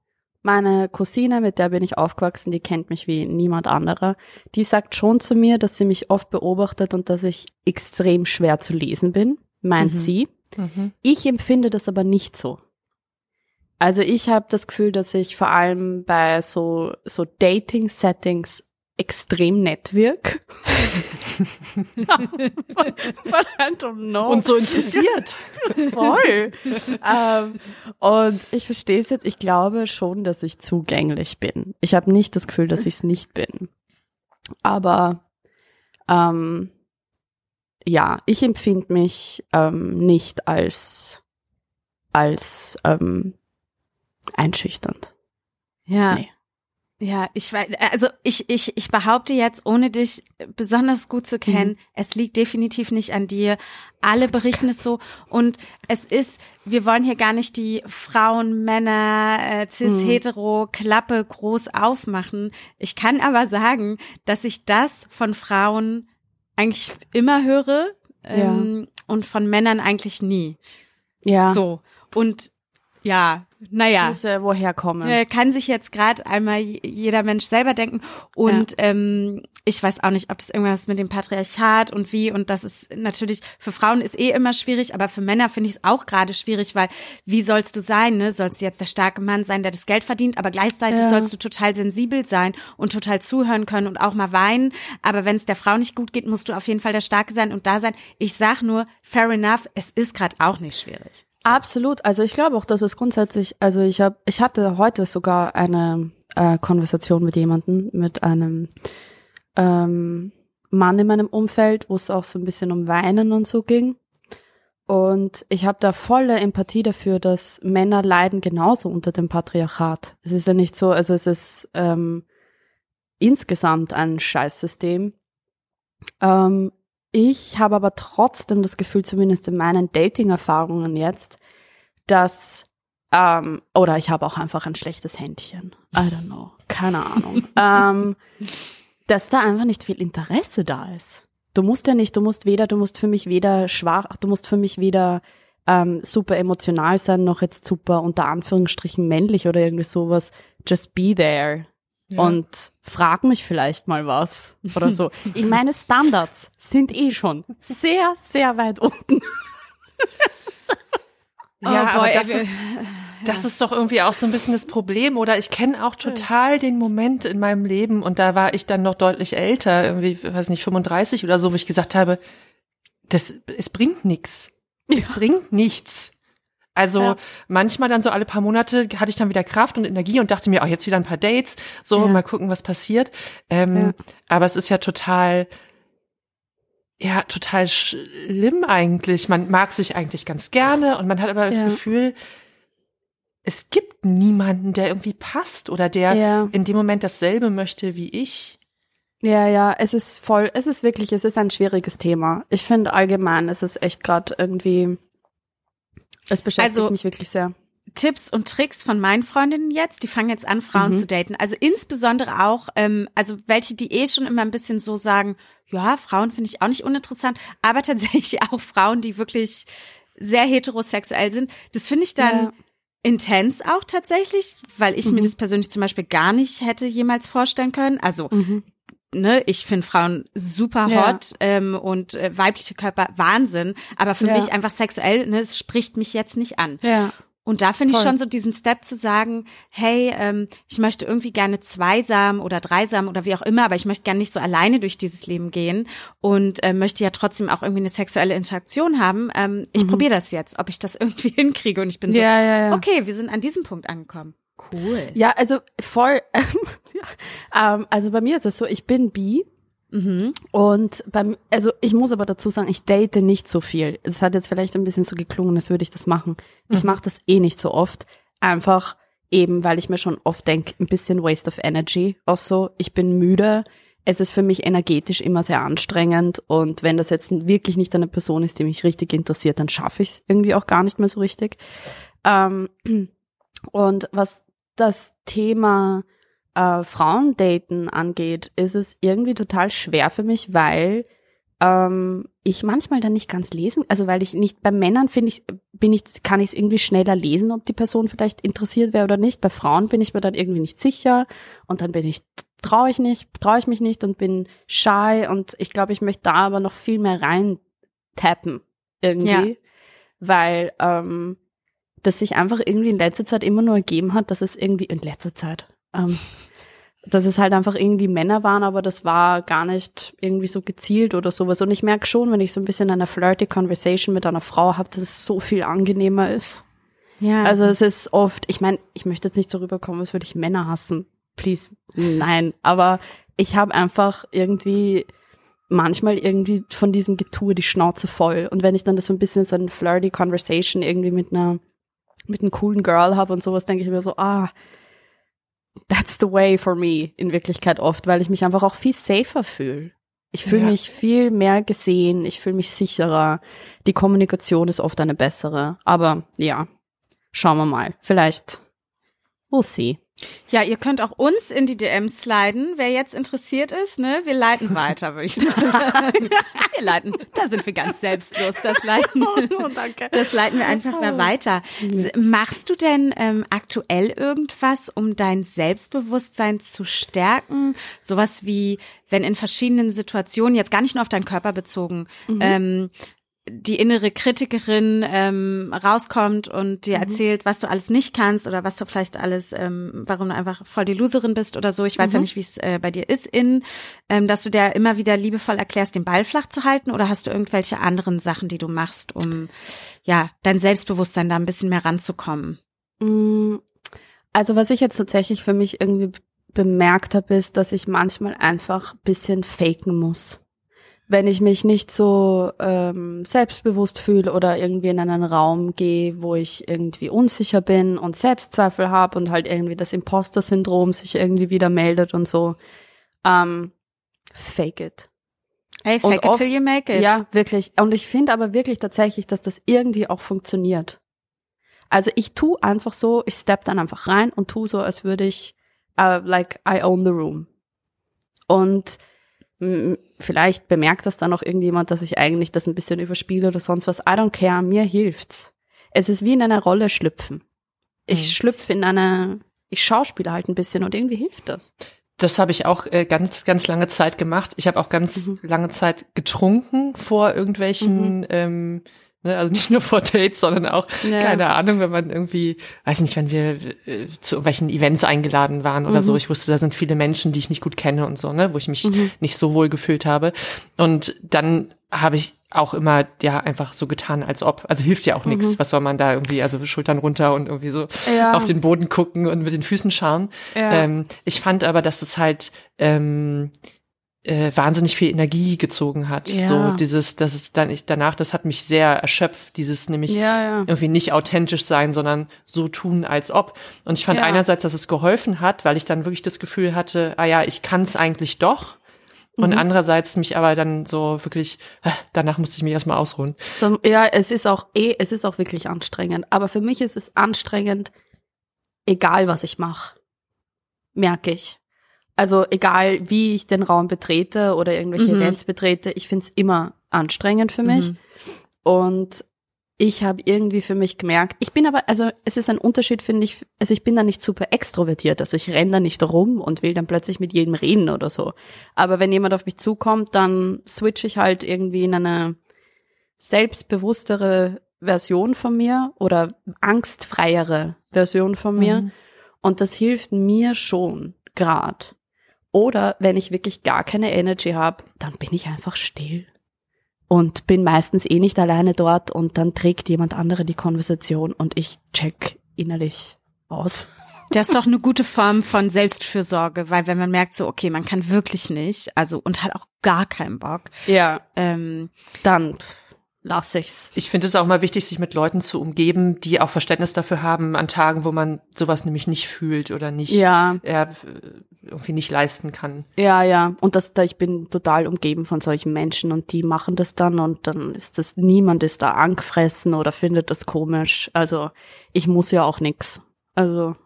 meine Cousine, mit der bin ich aufgewachsen, die kennt mich wie niemand anderer. Die sagt schon zu mir, dass sie mich oft beobachtet und dass ich extrem schwer zu lesen bin, meint Mhm. sie. Mhm. Ich empfinde das aber nicht so. Also ich habe das Gefühl, dass ich vor allem bei so, so Dating-Settings extrem nett wirk. *laughs* But I don't know. Und so interessiert. *laughs* Voll. ähm, und ich verstehe es jetzt. Ich glaube schon, dass ich zugänglich bin. Ich habe nicht das Gefühl, dass ich es nicht bin. Aber ähm, ja, ich empfinde mich ähm, nicht als als ähm, einschüchternd. Ja. Nee. Ja, ich weiß, also ich, ich, ich behaupte jetzt, ohne dich besonders gut zu kennen, es liegt definitiv nicht an dir. Alle berichten es so. Und es ist, wir wollen hier gar nicht die Frauen, Männer, äh, cis, hetero Klappe groß aufmachen. Ich kann aber sagen, dass ich das von Frauen eigentlich immer höre ähm, und von Männern eigentlich nie. Ja, So. Und ja, naja. muss ja woher kommen. Äh, kann sich jetzt gerade einmal jeder Mensch selber denken. Und ähm, ich weiß auch nicht, ob das irgendwas mit dem Patriarchat und wie. Und das ist natürlich, für Frauen ist eh immer schwierig, aber für Männer finde ich es auch gerade schwierig, weil wie sollst du sein? Ne? Sollst du jetzt der starke Mann sein, der das Geld verdient, aber gleichzeitig Ja. sollst du total sensibel sein und total zuhören können und auch mal weinen. Aber wenn es der Frau nicht gut geht, musst du auf jeden Fall der Starke sein und da sein. Ich sag nur, fair enough, es ist gerade auch nicht schwierig. Absolut. Also ich glaube auch, dass es grundsätzlich, also ich habe, ich hatte heute sogar eine äh, Konversation mit jemandem, mit einem ähm, Mann in meinem Umfeld, wo es auch so ein bisschen um Weinen und so ging. Und ich habe da volle Empathie dafür, dass Männer leiden genauso unter dem Patriarchat. Es ist ja nicht so, also es ist ähm, insgesamt ein Scheißsystem. Ähm, ich habe aber trotzdem das Gefühl, zumindest in meinen Dating-Erfahrungen jetzt, dass, ähm, oder ich habe auch einfach ein schlechtes Händchen. I don't know. Keine Ahnung. *laughs* ähm, dass da einfach nicht viel Interesse da ist. Du musst ja nicht, du musst weder, du musst für mich weder schwach, du musst für mich weder ähm, super emotional sein, noch jetzt super unter Anführungsstrichen männlich oder irgendwie sowas. Just be there. Und frag mich vielleicht mal was oder so. *laughs* Ich meine, Standards sind eh schon sehr, sehr weit unten. *laughs* Ja, Oh aber boy, das ey, ist, *laughs* das ist doch irgendwie auch so ein bisschen das Problem. Oder ich kenne auch total den Moment in meinem Leben und da war ich dann noch deutlich älter, irgendwie, weiß nicht, 35 oder so, wo ich gesagt habe, das, es bringt nichts. Es bringt nichts. Also Ja. manchmal dann so alle paar Monate hatte ich dann wieder Kraft und Energie und dachte mir, oh, jetzt wieder ein paar Dates, so Ja. mal gucken, was passiert. Ähm, Ja. Aber es ist ja total, ja, total schlimm eigentlich. Man mag sich eigentlich ganz gerne und man hat aber das. Gefühl, es gibt niemanden, der irgendwie passt oder der in dem Moment dasselbe möchte wie ich. Ja, ja, es ist voll, es ist wirklich, es ist ein schwieriges Thema. Ich finde allgemein, es ist echt gerade irgendwie, es beschäftigt Also- mich wirklich sehr. Tipps und Tricks von meinen Freundinnen jetzt. Die fangen jetzt an, Frauen Mhm. zu daten. Also insbesondere auch, ähm, also welche, die eh schon immer ein bisschen so sagen, ja, Frauen finde ich auch nicht uninteressant, aber *laughs* tatsächlich auch Frauen, die wirklich sehr heterosexuell sind. Das finde ich dann Ja. intens auch tatsächlich, weil ich mir Mhm. das persönlich zum Beispiel gar nicht hätte jemals vorstellen können. Also Mhm. Ne, ich finde Frauen super Ja. hot ähm, und äh, weibliche Körper Wahnsinn, aber für Ja. mich einfach sexuell, ne, es spricht mich jetzt nicht an. Ja. Und da finde ich schon so diesen Step zu sagen, hey, ähm, ich möchte irgendwie gerne zweisam oder dreisam oder wie auch immer, aber ich möchte gerne nicht so alleine durch dieses Leben gehen und äh, möchte ja trotzdem auch irgendwie eine sexuelle Interaktion haben. Ähm, ich probiere das jetzt, ob ich das *laughs* irgendwie hinkriege. Und ich bin so, Mhm. Ja, ja, ja. okay, wir sind an diesem Punkt angekommen. Cool. Ja, also voll. *laughs* *laughs* ähm, also bei mir ist es so, ich bin bi Mhm. und beim, also ich muss aber dazu sagen, ich date nicht so viel. Es hat jetzt vielleicht ein bisschen so geklungen, als würde ich das machen. Ich mache das eh nicht so oft. Einfach eben, weil ich mir schon oft denke, ein bisschen Waste of Energy. Auch so, ich bin müde. Es ist für mich energetisch immer sehr anstrengend und wenn das jetzt wirklich nicht eine Person ist, die mich richtig interessiert, dann schaffe ich es irgendwie auch gar nicht mehr so richtig. Ähm, *clears throat* und was das Thema äh, Frauendaten angeht, ist es irgendwie total schwer für mich, weil ähm, ich manchmal dann nicht ganz lesen, also weil ich nicht bei Männern finde ich, bin ich, kann ich es irgendwie schneller lesen, ob die Person vielleicht interessiert wäre oder nicht. Bei Frauen bin ich mir dann irgendwie nicht sicher und dann bin ich traue ich nicht, traue ich mich nicht und bin shy und ich glaube, ich möchte da aber noch viel mehr rein tappen irgendwie, Ja. weil ähm, das sich einfach irgendwie in letzter Zeit immer nur ergeben hat, dass es irgendwie in letzter Zeit, ähm, dass es halt einfach irgendwie Männer waren, aber das war gar nicht irgendwie so gezielt oder sowas. Und ich merke schon, wenn ich so ein bisschen eine flirty Conversation mit einer Frau habe, dass es so viel angenehmer ist. Ja. Also es ist oft, ich meine, ich möchte jetzt nicht so rüberkommen, als würde ich Männer hassen. Please, nein. Aber ich habe einfach irgendwie manchmal irgendwie von diesem Getue die Schnauze voll. Und wenn ich dann das so ein bisschen so eine flirty Conversation irgendwie mit einer mit einem coolen Girl habe und sowas, denke ich mir so, ah, that's the way for me in Wirklichkeit oft, weil ich mich einfach auch viel safer fühle. Ich fühle Ja. mich viel mehr gesehen, ich fühle mich sicherer. Die Kommunikation ist oft eine bessere. Aber ja, schauen wir mal. Vielleicht we'll see. Ja, ihr könnt auch uns in die DMs sliden, wer jetzt interessiert ist, ne? Wir leiten *laughs* weiter, würde ich mal sagen. *laughs* Wir leiten, da sind wir ganz selbstlos, das leiten. *laughs* Oh, danke. Das leiten wir einfach mal weiter. S- Machst du denn ähm, aktuell irgendwas, um dein Selbstbewusstsein zu stärken? Sowas wie, wenn in verschiedenen Situationen, jetzt gar nicht nur auf deinen Körper bezogen, ähm, die innere Kritikerin ähm, rauskommt und dir erzählt, was du alles nicht kannst oder was du vielleicht alles, ähm, warum du einfach voll die Loserin bist oder so. Ich weiß ja nicht, wie es äh, bei dir ist in, ähm, dass du dir immer wieder liebevoll erklärst, den Ball flach zu halten oder hast du irgendwelche anderen Sachen, die du machst, um ja dein Selbstbewusstsein da ein bisschen mehr ranzukommen? Mm, Also was ich jetzt tatsächlich für mich irgendwie bemerkt habe, ist, dass ich manchmal einfach bisschen faken muss. Wenn ich mich nicht so ähm, selbstbewusst fühle oder irgendwie in einen Raum gehe, wo ich irgendwie unsicher bin und Selbstzweifel habe und halt irgendwie das Imposter-Syndrom sich irgendwie wieder meldet und so, ähm, fake it. Hey, Und fake it oft- till you make it. Ja, wirklich. Und ich finde aber wirklich tatsächlich, dass das irgendwie auch funktioniert. Also ich tu einfach so, ich step dann einfach rein und tu so, als würde ich, uh, like, I own the room. Und vielleicht bemerkt das dann auch irgendjemand, dass ich eigentlich das ein bisschen überspiele oder sonst was. I don't care, mir hilft's. Es ist wie in einer Rolle schlüpfen. Ich Mhm. schlüpfe in eine, ich schauspiele halt ein bisschen und irgendwie hilft das. Das habe ich auch äh, ganz, ganz lange Zeit gemacht. Ich habe auch ganz Mhm. lange Zeit getrunken vor irgendwelchen, ähm, ne, also nicht nur vor Dates, sondern auch, Ja. keine Ahnung, wenn man irgendwie, weiß nicht, wenn wir äh, zu irgendwelchen Events eingeladen waren oder Mhm. so. Ich wusste, da sind viele Menschen, die ich nicht gut kenne und so, ne, wo ich mich Mhm. nicht so wohl gefühlt habe. Und dann habe ich auch immer ja einfach so getan, als ob. Also hilft ja auch nichts. Was soll man da irgendwie, also Schultern runter und irgendwie so Mhm. Ja. auf den Boden gucken und mit den Füßen schauen. Ja. Ähm, ich fand aber, dass es halt ähm, äh, wahnsinnig viel Energie gezogen hat. Ja. So dieses, das ist dann ich danach, das hat mich sehr erschöpft, dieses nämlich Ja, ja. irgendwie nicht authentisch sein, sondern so tun, als ob. Und ich fand einerseits, dass es geholfen hat, weil ich dann wirklich das Gefühl hatte, ah ja, ich kann es eigentlich doch. Und Mhm. andererseits mich aber dann so wirklich, äh, danach musste ich mich erstmal ausruhen. So, ja, es ist auch eh, es ist auch wirklich anstrengend. Aber für mich ist es anstrengend, egal was ich mache, merke ich. Also egal wie ich den Raum betrete oder irgendwelche Mhm. Events betrete, ich finde es immer anstrengend für mich. Mhm. Und ich habe irgendwie für mich gemerkt, ich bin aber, also es ist ein Unterschied, finde ich, also ich bin da nicht super extrovertiert, also ich renne da nicht rum und will dann plötzlich mit jedem reden oder so. Aber wenn jemand auf mich zukommt, dann switch ich halt irgendwie in eine selbstbewusstere Version von mir oder angstfreiere Version von mir. Mhm. Und das hilft mir schon grad. Oder wenn ich wirklich gar keine Energy habe, dann bin ich einfach still und bin meistens eh nicht alleine dort und dann trägt jemand andere die Konversation und ich check innerlich aus. *laughs* Das ist doch eine gute Form von Selbstfürsorge, weil wenn man merkt so, okay, man kann wirklich nicht, also und hat auch gar keinen Bock, Ja. ähm, Dann pff, lass ich's. Ich finde es auch mal wichtig, sich mit Leuten zu umgeben, die auch Verständnis dafür haben an Tagen, wo man sowas nämlich nicht fühlt oder nicht, Ja, äh, irgendwie nicht leisten kann. ja, ja. Und das, da ich bin total umgeben von solchen Menschen und die machen das dann und dann ist das, niemand ist da angefressen oder findet das komisch. Also ich muss ja auch nix. Also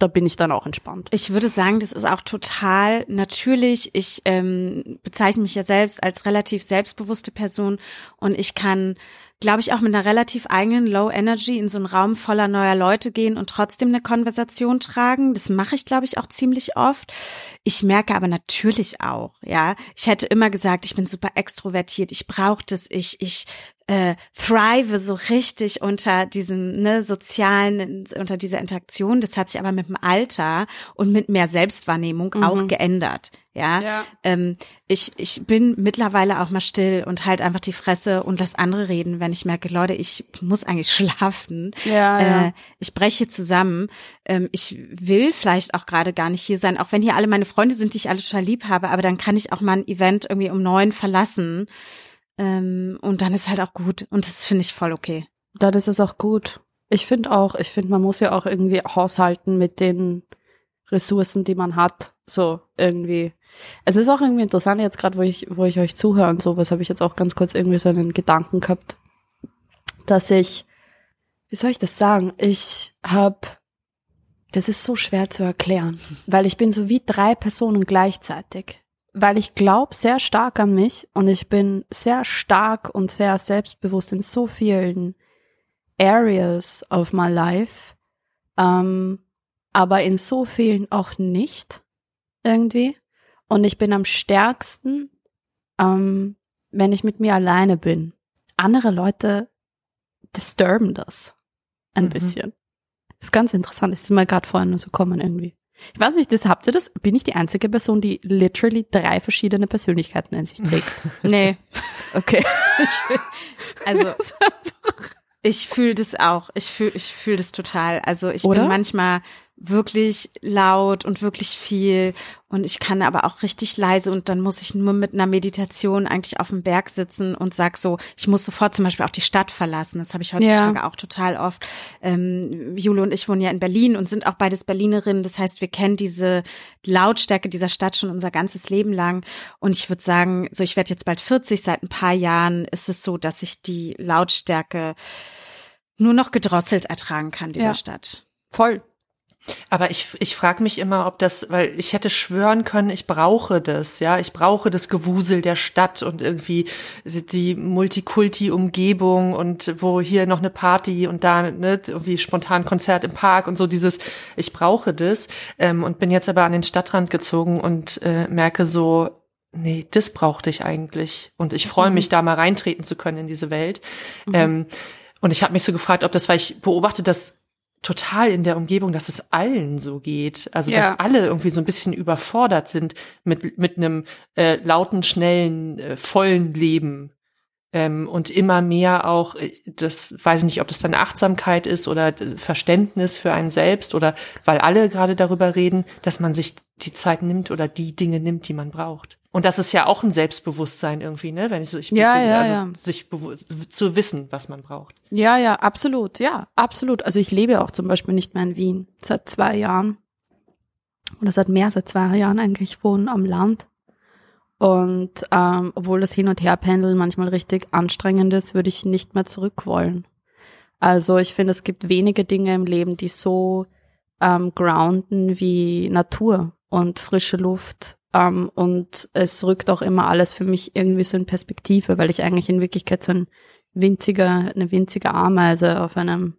da bin ich dann auch entspannt. Ich würde sagen, das ist auch total natürlich. Ich ähm, bezeichne mich ja selbst als relativ selbstbewusste Person und ich kann, glaube ich, auch mit einer relativ eigenen Low Energy in so einen Raum voller neuer Leute gehen und trotzdem eine Konversation tragen. Das mache ich, glaube ich, auch ziemlich oft. Ich merke aber natürlich auch, ja, ich hätte immer gesagt, ich bin super extrovertiert, ich brauche das, ich, ich äh, thrive so richtig unter diesem ne, sozialen, unter dieser Interaktion. Das hat sich aber mit dem Alter und mit mehr Selbstwahrnehmung Mhm. auch geändert. Ja, Ja. Ähm, ich, ich bin mittlerweile auch mal still und halt einfach die Fresse und lass andere reden, wenn ich merke, Leute, ich muss eigentlich *laughs* schlafen. Ja, ja. Äh, ich breche zusammen. Ähm, ich will vielleicht auch gerade gar nicht hier sein, auch wenn hier alle meine Freunde sind, die ich alle total lieb habe, aber dann kann ich auch mal ein Event irgendwie um neun verlassen. Ähm, und dann ist halt auch gut. Und das finde ich voll okay. Dann ist es auch gut. Ich finde auch, ich finde, man muss ja auch irgendwie haushalten mit den Ressourcen, die man hat. So irgendwie. Es ist auch irgendwie interessant jetzt gerade, wo ich, wo ich euch zuhöre und sowas, habe ich jetzt auch ganz kurz irgendwie so einen Gedanken gehabt, dass ich, wie soll ich das sagen? Ich habe, das ist so schwer zu erklären, weil ich bin so wie drei Personen gleichzeitig. Weil ich glaube sehr stark an mich und ich bin sehr stark und sehr selbstbewusst in so vielen areas of my life, ähm, aber in so vielen auch nicht irgendwie. Und ich bin am stärksten, ähm, wenn ich mit mir alleine bin. Andere Leute disturben das ein Mhm. bisschen. Ist ganz interessant. Das ist mir gerade vorhin nur so kommen irgendwie. Ich weiß nicht, das habt ihr das? Bin ich die einzige Person, die literally drei verschiedene Persönlichkeiten in sich trägt? *laughs* Nee, Okay. *laughs* also ich fühle das auch. Ich fühle ich fühl das total. Also ich Oder? bin manchmal wirklich laut und wirklich viel und ich kann aber auch richtig leise und dann muss ich nur mit einer Meditation eigentlich auf dem Berg sitzen und sag so, ich muss sofort zum Beispiel auch die Stadt verlassen. Das habe ich heutzutage auch total oft. Ähm, Jule und ich wohnen ja in Berlin und sind auch beides Berlinerinnen. Das heißt, wir kennen diese Lautstärke dieser Stadt schon unser ganzes Leben lang. Und ich würde sagen, so ich werde jetzt bald 40, seit ein paar Jahren ist es so, dass ich die Lautstärke nur noch gedrosselt ertragen kann dieser Ja. Stadt. Voll. Aber ich, ich frage mich immer, ob das, weil ich hätte schwören können, ich brauche das, ja, ich brauche das Gewusel der Stadt und irgendwie die Multikulti-Umgebung und wo hier noch eine Party und da ne, irgendwie spontan Konzert im Park und so dieses, ich brauche das ähm, und bin jetzt aber an den Stadtrand gezogen und äh, merke so, nee, das brauchte ich eigentlich. Und ich freue mich, da mal reintreten zu können in diese Welt. Ähm, und ich habe mich so gefragt, ob das, weil ich beobachte das total in der Umgebung, dass es allen so geht. Also, Ja. dass alle irgendwie so ein bisschen überfordert sind mit, mit einem äh, lauten, schnellen, äh, vollen Leben. Ähm, und immer mehr auch, äh, das weiß ich nicht, ob das dann Achtsamkeit ist oder äh, Verständnis für einen selbst oder weil alle gerade darüber reden, dass man sich die Zeit nimmt oder die Dinge nimmt, die man braucht. Und das ist ja auch ein Selbstbewusstsein irgendwie, ne? Wenn ich so, ich Ja, bin, ja, also ja. sich zu wissen, was man braucht. Ja, ja, absolut, ja, absolut. Also ich lebe auch zum Beispiel nicht mehr in Wien seit zwei Jahren. Oder seit mehr als zwei Jahren eigentlich, ich wohne am Land. Und ähm, obwohl das Hin- und Herpendeln manchmal richtig anstrengend ist, würde ich nicht mehr zurück wollen. Also ich finde, es gibt wenige Dinge im Leben, die so ähm, grounden wie Natur und frische Luft. Ähm, und es rückt auch immer alles für mich irgendwie so in Perspektive, weil ich eigentlich in Wirklichkeit so ein winziger, eine winzige Ameise auf einem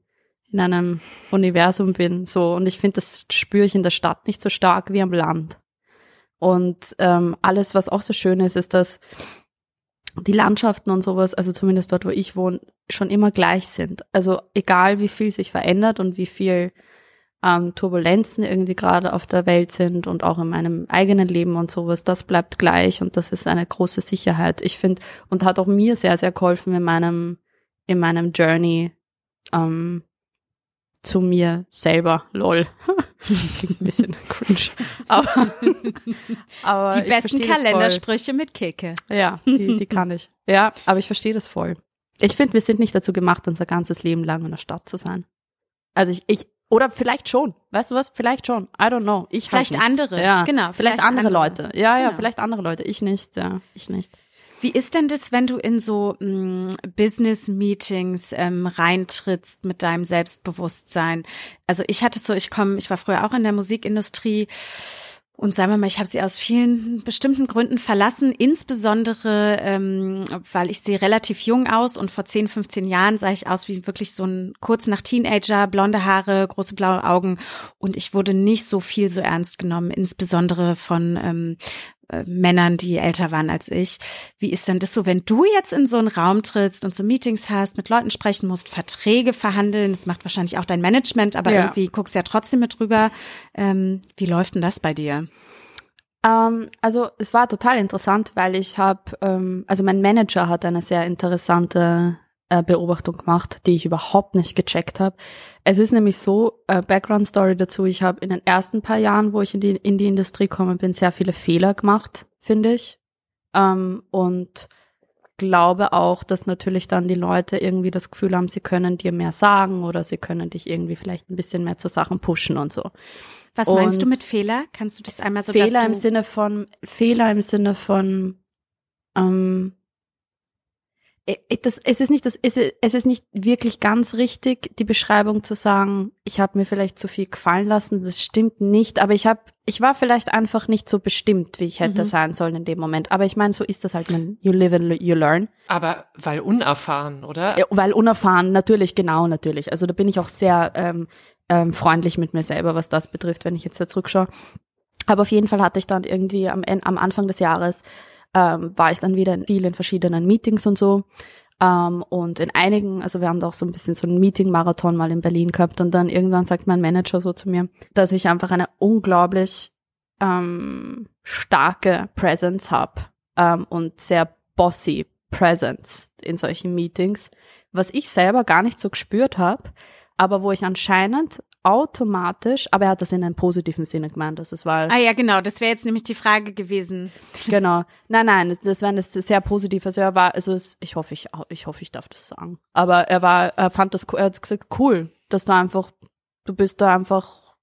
in einem Universum bin. So und ich finde, das spüre ich in der Stadt nicht so stark wie am Land. Und ähm, alles, was auch so schön ist, ist, dass die Landschaften und sowas, also zumindest dort, wo ich wohne, schon immer gleich sind. Also egal, wie viel sich verändert und wie viel ähm, Turbulenzen irgendwie gerade auf der Welt sind und auch in meinem eigenen Leben und sowas, das bleibt gleich und das ist eine große Sicherheit. Ich finde, und hat auch mir sehr, sehr geholfen in meinem, in meinem Journey ähm, zu mir selber, lol. *laughs* Klingt ein bisschen *laughs* cringe. Aber, aber die besten Kalendersprüche mit Kicke. Ja, die, die kann ich. Ja, aber ich verstehe das voll. Ich finde, wir sind nicht dazu gemacht, unser ganzes Leben lang in der Stadt zu sein. Also ich, ich, oder vielleicht schon. Weißt du was? Vielleicht schon. I don't know. Ich vielleicht halt andere. Ja. Genau. Vielleicht, vielleicht andere, andere, Leute. Ja, ja, genau. vielleicht andere Leute. Ich nicht. Ja, ich nicht. Wie ist denn das, wenn du in so mm, Business-Meetings ähm, reintrittst mit deinem Selbstbewusstsein? Also ich hatte so, ich komme, ich war früher auch in der Musikindustrie und sagen wir mal, ich habe sie aus vielen bestimmten Gründen verlassen, insbesondere ähm, weil ich sehe relativ jung aus und vor 10, 15 Jahren sah ich aus wie wirklich so ein kurz nach Teenager, blonde Haare, große blaue Augen. Und ich wurde nicht so viel so ernst genommen, insbesondere von ähm, äh, Männern, die älter waren als ich. Wie ist denn das so, wenn du jetzt in so einen Raum trittst und so Meetings hast, mit Leuten sprechen musst, Verträge verhandeln, das macht wahrscheinlich auch dein Management, aber ja. irgendwie guckst ja trotzdem mit drüber. Ähm, wie läuft denn das bei dir? Ähm, also es war total interessant, weil ich habe, ähm, also mein Manager hat eine sehr interessante Beobachtung gemacht, die ich überhaupt nicht gecheckt habe. Es ist nämlich so, äh, Background Story dazu, ich habe in den ersten paar Jahren, wo ich in die, in die Industrie komme, bin, sehr viele Fehler gemacht, finde ich. Ähm, und glaube auch, dass natürlich dann die Leute irgendwie das Gefühl haben, sie können dir mehr sagen oder sie können dich irgendwie vielleicht ein bisschen mehr zu Sachen pushen und so. Was und meinst du mit Fehler? Kannst du das einmal so Fehler im Sinne von Fehler im Sinne von ähm, äh, äh, das, es ist nicht das, es ist, es ist nicht wirklich ganz richtig, die Beschreibung zu sagen, ich habe mir vielleicht zu viel gefallen lassen. Das stimmt nicht, aber ich habe, ich war vielleicht einfach nicht so bestimmt, wie ich hätte mhm. sein sollen in dem Moment. Aber ich meine, so ist das halt, man, you live and you learn. Aber weil unerfahren, oder? Ja, weil unerfahren, natürlich, genau, natürlich. Also da bin ich auch sehr ähm, ähm, freundlich mit mir selber, was das betrifft, wenn ich jetzt da zurückschaue. Aber auf jeden Fall hatte ich dann irgendwie am, am Anfang des Jahres ähm, war ich dann wieder in vielen verschiedenen Meetings und so. Ähm, und in einigen, also wir haben da auch so ein bisschen so einen Meeting-Marathon mal in Berlin gehabt und dann irgendwann sagt mein Manager so zu mir, dass ich einfach eine unglaublich ähm, starke Presence habe ähm, und sehr bossy Presence in solchen Meetings, was ich selber gar nicht so gespürt habe, aber wo ich anscheinend automatisch, aber er hat das in einem positiven Sinne gemeint, dass es war. Ah ja, genau, das wäre jetzt nämlich die Frage gewesen. *laughs* Genau. Nein, nein, das, das wäre sehr positiv. Also er war, also es, ich hoffe, ich, ich hoffe, ich darf das sagen. Aber er war, er fand das, er hat gesagt, cool, dass du einfach, du bist da einfach,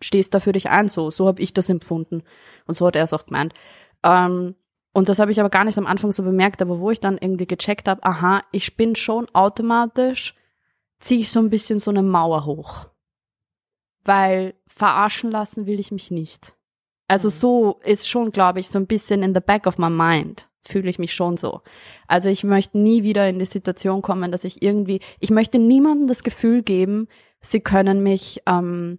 stehst da für dich ein, so. So habe ich das empfunden. Und so hat er es auch gemeint. Ähm, und das habe ich aber gar nicht am Anfang so bemerkt, aber wo ich dann irgendwie gecheckt habe, aha, ich bin schon automatisch, ziehe ich so ein bisschen so eine Mauer hoch weil verarschen lassen will ich mich nicht. Also mhm. so ist schon, glaube ich, so ein bisschen in the back of my mind fühle ich mich schon so. Also ich möchte nie wieder in die Situation kommen, dass ich irgendwie, ich möchte niemandem das Gefühl geben, sie können mich ähm,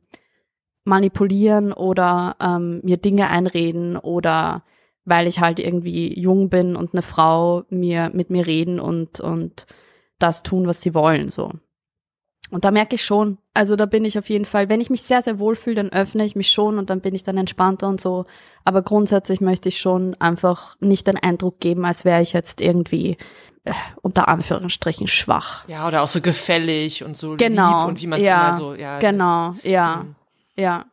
manipulieren oder ähm, mir Dinge einreden oder weil ich halt irgendwie jung bin und eine Frau mir mit mir reden und und das tun, was sie wollen so. Und da merke ich schon, also da bin ich auf jeden Fall, wenn ich mich sehr, sehr wohl fühle, dann öffne ich mich schon und dann bin ich dann entspannter und so. Aber grundsätzlich möchte ich schon einfach nicht den Eindruck geben, als wäre ich jetzt irgendwie äh, unter Anführungsstrichen schwach. Ja, oder auch so gefällig und so genau, lieb und wie man es ja, immer so, ja. Genau, ja, mhm. ja.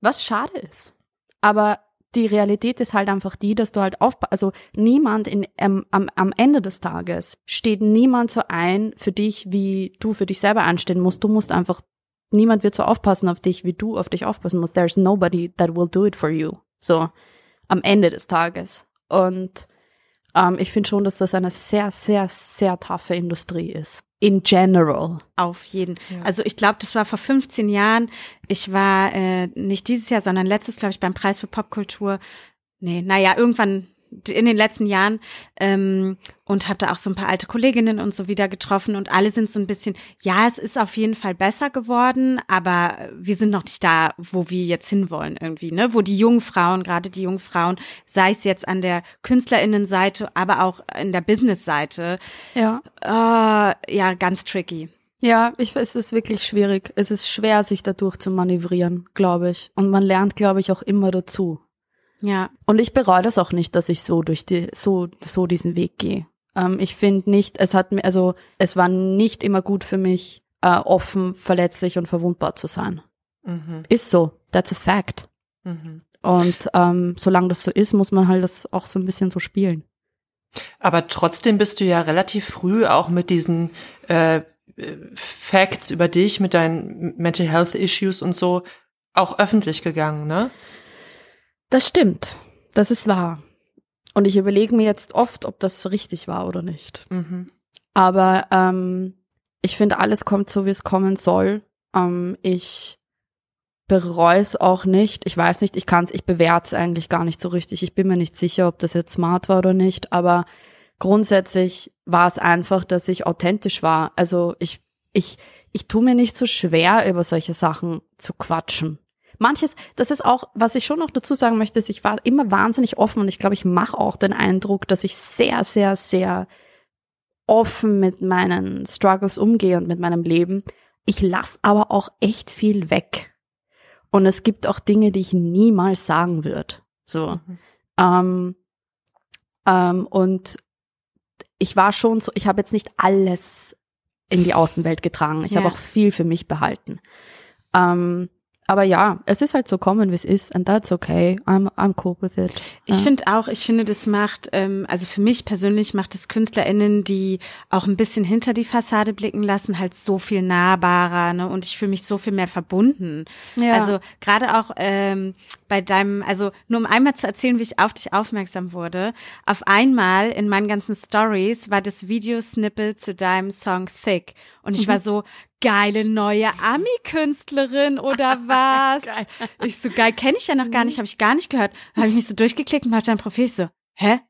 Was schade ist. Aber die Realität ist halt einfach die, dass du halt auf, also niemand in, ähm, am, am Ende des Tages steht niemand so ein für dich, wie du für dich selber anstehen musst. Du musst einfach, niemand wird so aufpassen auf dich, wie du auf dich aufpassen musst. There's nobody that will do it for you. So, am Ende des Tages. Und ähm, ich finde schon, dass das eine sehr, sehr, sehr taffe Industrie ist. In general. Auf jeden. Also ich glaube, das war vor 15 Jahren. Ich war äh, nicht dieses Jahr, sondern letztes, glaube ich, beim Preis für Popkultur. Nee, naja, irgendwann in den letzten Jahren ähm, und habe da auch so ein paar alte Kolleginnen und so wieder getroffen und alle sind so ein bisschen, ja, es ist auf jeden Fall besser geworden, aber wir sind noch nicht da, wo wir jetzt hinwollen irgendwie, ne? Wo die jungen Frauen, gerade die jungen Frauen, sei es jetzt an der KünstlerInnenseite, aber auch in der Businessseite, Ja. äh, ja, ganz tricky. Ja, ich, es ist wirklich schwierig. Es ist schwer, sich dadurch zu manövrieren, glaube ich. Und man lernt, glaube ich, auch immer dazu. Ja, Und ich bereue das auch nicht, dass ich so durch die, so, so diesen Weg gehe. Ähm, ich finde nicht, es hat mir, also, es war nicht immer gut für mich, äh, offen, verletzlich und verwundbar zu sein. Mhm. Ist so. That's a fact. Mhm. Und ähm, solange das so ist, muss man halt das auch so ein bisschen so spielen. Aber trotzdem bist du ja relativ früh auch mit diesen äh, Facts über dich, mit deinen Mental Health Issues und so auch öffentlich gegangen, ne? Das stimmt. Das ist wahr. Und ich überlege mir jetzt oft, ob das richtig war oder nicht. Mhm. Aber ähm, ich finde, alles kommt so, wie es kommen soll. Ähm, ich bereue es auch nicht. Ich weiß nicht, ich kann es, ich bewerte es eigentlich gar nicht so richtig. Ich bin mir nicht sicher, ob das jetzt smart war oder nicht. Aber grundsätzlich war es einfach, dass ich authentisch war. Also ich, ich, ich tue mir nicht so schwer, über solche Sachen zu quatschen. Manches, das ist auch, was ich schon noch dazu sagen möchte, ist, ich war immer wahnsinnig offen und ich glaube, ich mache auch den Eindruck, dass ich sehr, sehr, sehr offen mit meinen Struggles umgehe und mit meinem Leben. Ich lasse aber auch echt viel weg. Und es gibt auch Dinge, die ich niemals sagen würde. So. Ähm, ähm, und ich war schon so, ich habe jetzt nicht alles in die Außenwelt getragen. Ich Ja. habe auch viel für mich behalten. Ähm, aber ja, es ist halt so kommen, wie es ist, and that's okay. I'm, I'm cool with it. Ich Ja. finde auch, ich finde, das macht, ähm, also für mich persönlich macht es KünstlerInnen, die auch ein bisschen hinter die Fassade blicken lassen, halt so viel nahbarer, ne? Und ich fühle mich so viel mehr verbunden. Ja. Also gerade auch ähm, bei deinem, also nur um einmal zu erzählen, wie ich auf dich aufmerksam wurde. Auf einmal in meinen ganzen Stories war das Video-Snippet zu deinem Song Thick. Und ich war so, geile neue Ami-Künstlerin oder *laughs* was? Ich so, geil, kenne ich ja noch gar nicht, habe ich gar nicht gehört. Habe ich mich so durchgeklickt und hab dein Profil so, hä?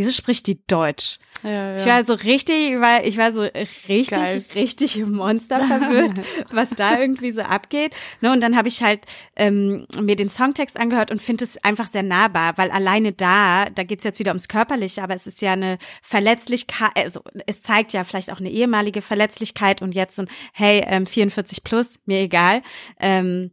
Wieso spricht die Deutsch? ja, Ich war so richtig, ich war, ich war so richtig, Geil. richtig Monster *laughs* verwirrt, was da irgendwie so abgeht. Ne, und dann habe ich halt ähm, mir den Songtext angehört und finde es einfach sehr nahbar, weil alleine da, da geht's jetzt wieder ums Körperliche, aber es ist ja eine Verletzlichkeit, also es zeigt ja vielleicht auch eine ehemalige Verletzlichkeit und jetzt so ein, hey, ähm, 44 plus, mir egal. Ähm,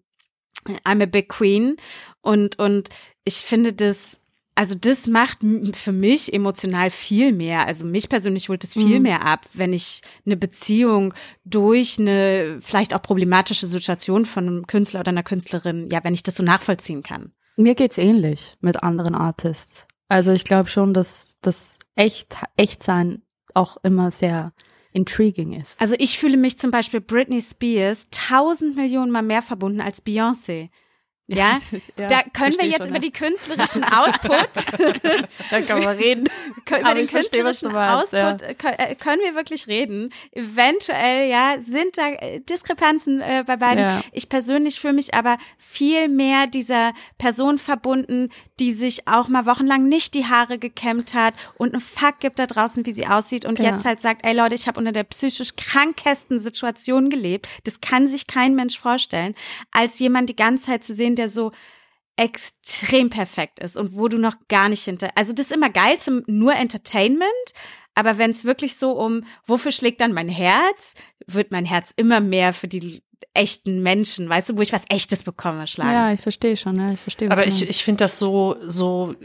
I'm a big queen und und ich finde das also das macht für mich emotional viel mehr. Also mich persönlich holt es viel Mhm. mehr ab, wenn ich eine Beziehung durch eine vielleicht auch problematische Situation von einem Künstler oder einer Künstlerin, ja, wenn ich das so nachvollziehen kann. Mir geht's ähnlich mit anderen Artists. Also ich glaube schon, dass das echt, echt sein auch immer sehr intriguing ist. Also ich fühle mich zum Beispiel Britney Spears tausend Millionen mal mehr verbunden als Beyoncé. *laughs* Ja, da können wir jetzt schon, über ja. die künstlerischen Output *laughs* Da kann man reden. *laughs* Kö- über Aber den künstlerischen meinst, ja. Output äh, kö- äh, können wir wirklich reden. Eventuell, ja, sind da äh, Diskrepanzen äh, bei beiden. Ja. Ich persönlich fühle mich aber viel mehr dieser Person verbunden, die sich auch mal wochenlang nicht die Haare gekämmt hat und einen Fuck gibt da draußen, wie sie aussieht und Ja. jetzt halt sagt, ey Leute, ich habe unter der psychisch krankesten Situation gelebt. Das kann sich kein Mensch vorstellen, als jemand die ganze Zeit zu sehen, der so extrem perfekt ist und wo du noch gar nicht hinter. Also das ist immer geil zum nur Entertainment, aber wenn es wirklich so um, wofür schlägt dann mein Herz, wird mein Herz immer mehr für die echten Menschen, weißt du, wo ich was Echtes bekomme, schlagen. Ja, ich verstehe schon, ja, ich verstehe. was Aber ich, ich finde das so, so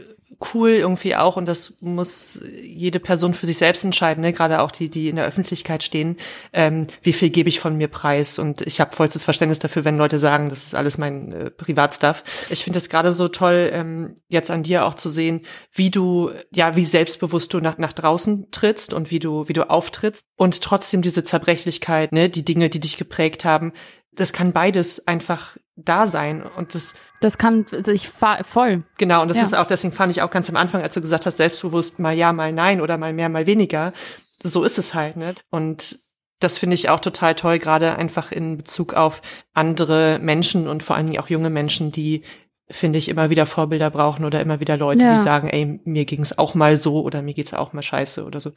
cool irgendwie auch und das muss jede Person für sich selbst entscheiden, ne? gerade auch die, die in der Öffentlichkeit stehen, ähm, wie viel gebe ich von mir preis und ich habe vollstes Verständnis dafür, wenn Leute sagen, das ist alles mein äh, Privatstuff. Ich finde es gerade so toll, ähm, jetzt an dir auch zu sehen, wie du, ja, wie selbstbewusst du nach, nach draußen trittst und wie du, wie du auftrittst und trotzdem diese Zerbrechlichkeit, ne, die Dinge, die dich geprägt haben, das kann beides einfach da sein und das Das kann, ich voll. genau und das Ja. ist auch deswegen fand ich auch ganz am Anfang, als du gesagt hast, selbstbewusst mal ja, mal nein oder mal mehr, mal weniger. So ist es halt, ne? Und das finde ich auch total toll, gerade einfach in Bezug auf andere Menschen und vor allen Dingen auch junge Menschen, die finde ich immer wieder Vorbilder brauchen oder immer wieder Leute, Ja. die sagen, ey, mir ging es auch mal so oder mir geht's auch mal scheiße oder so.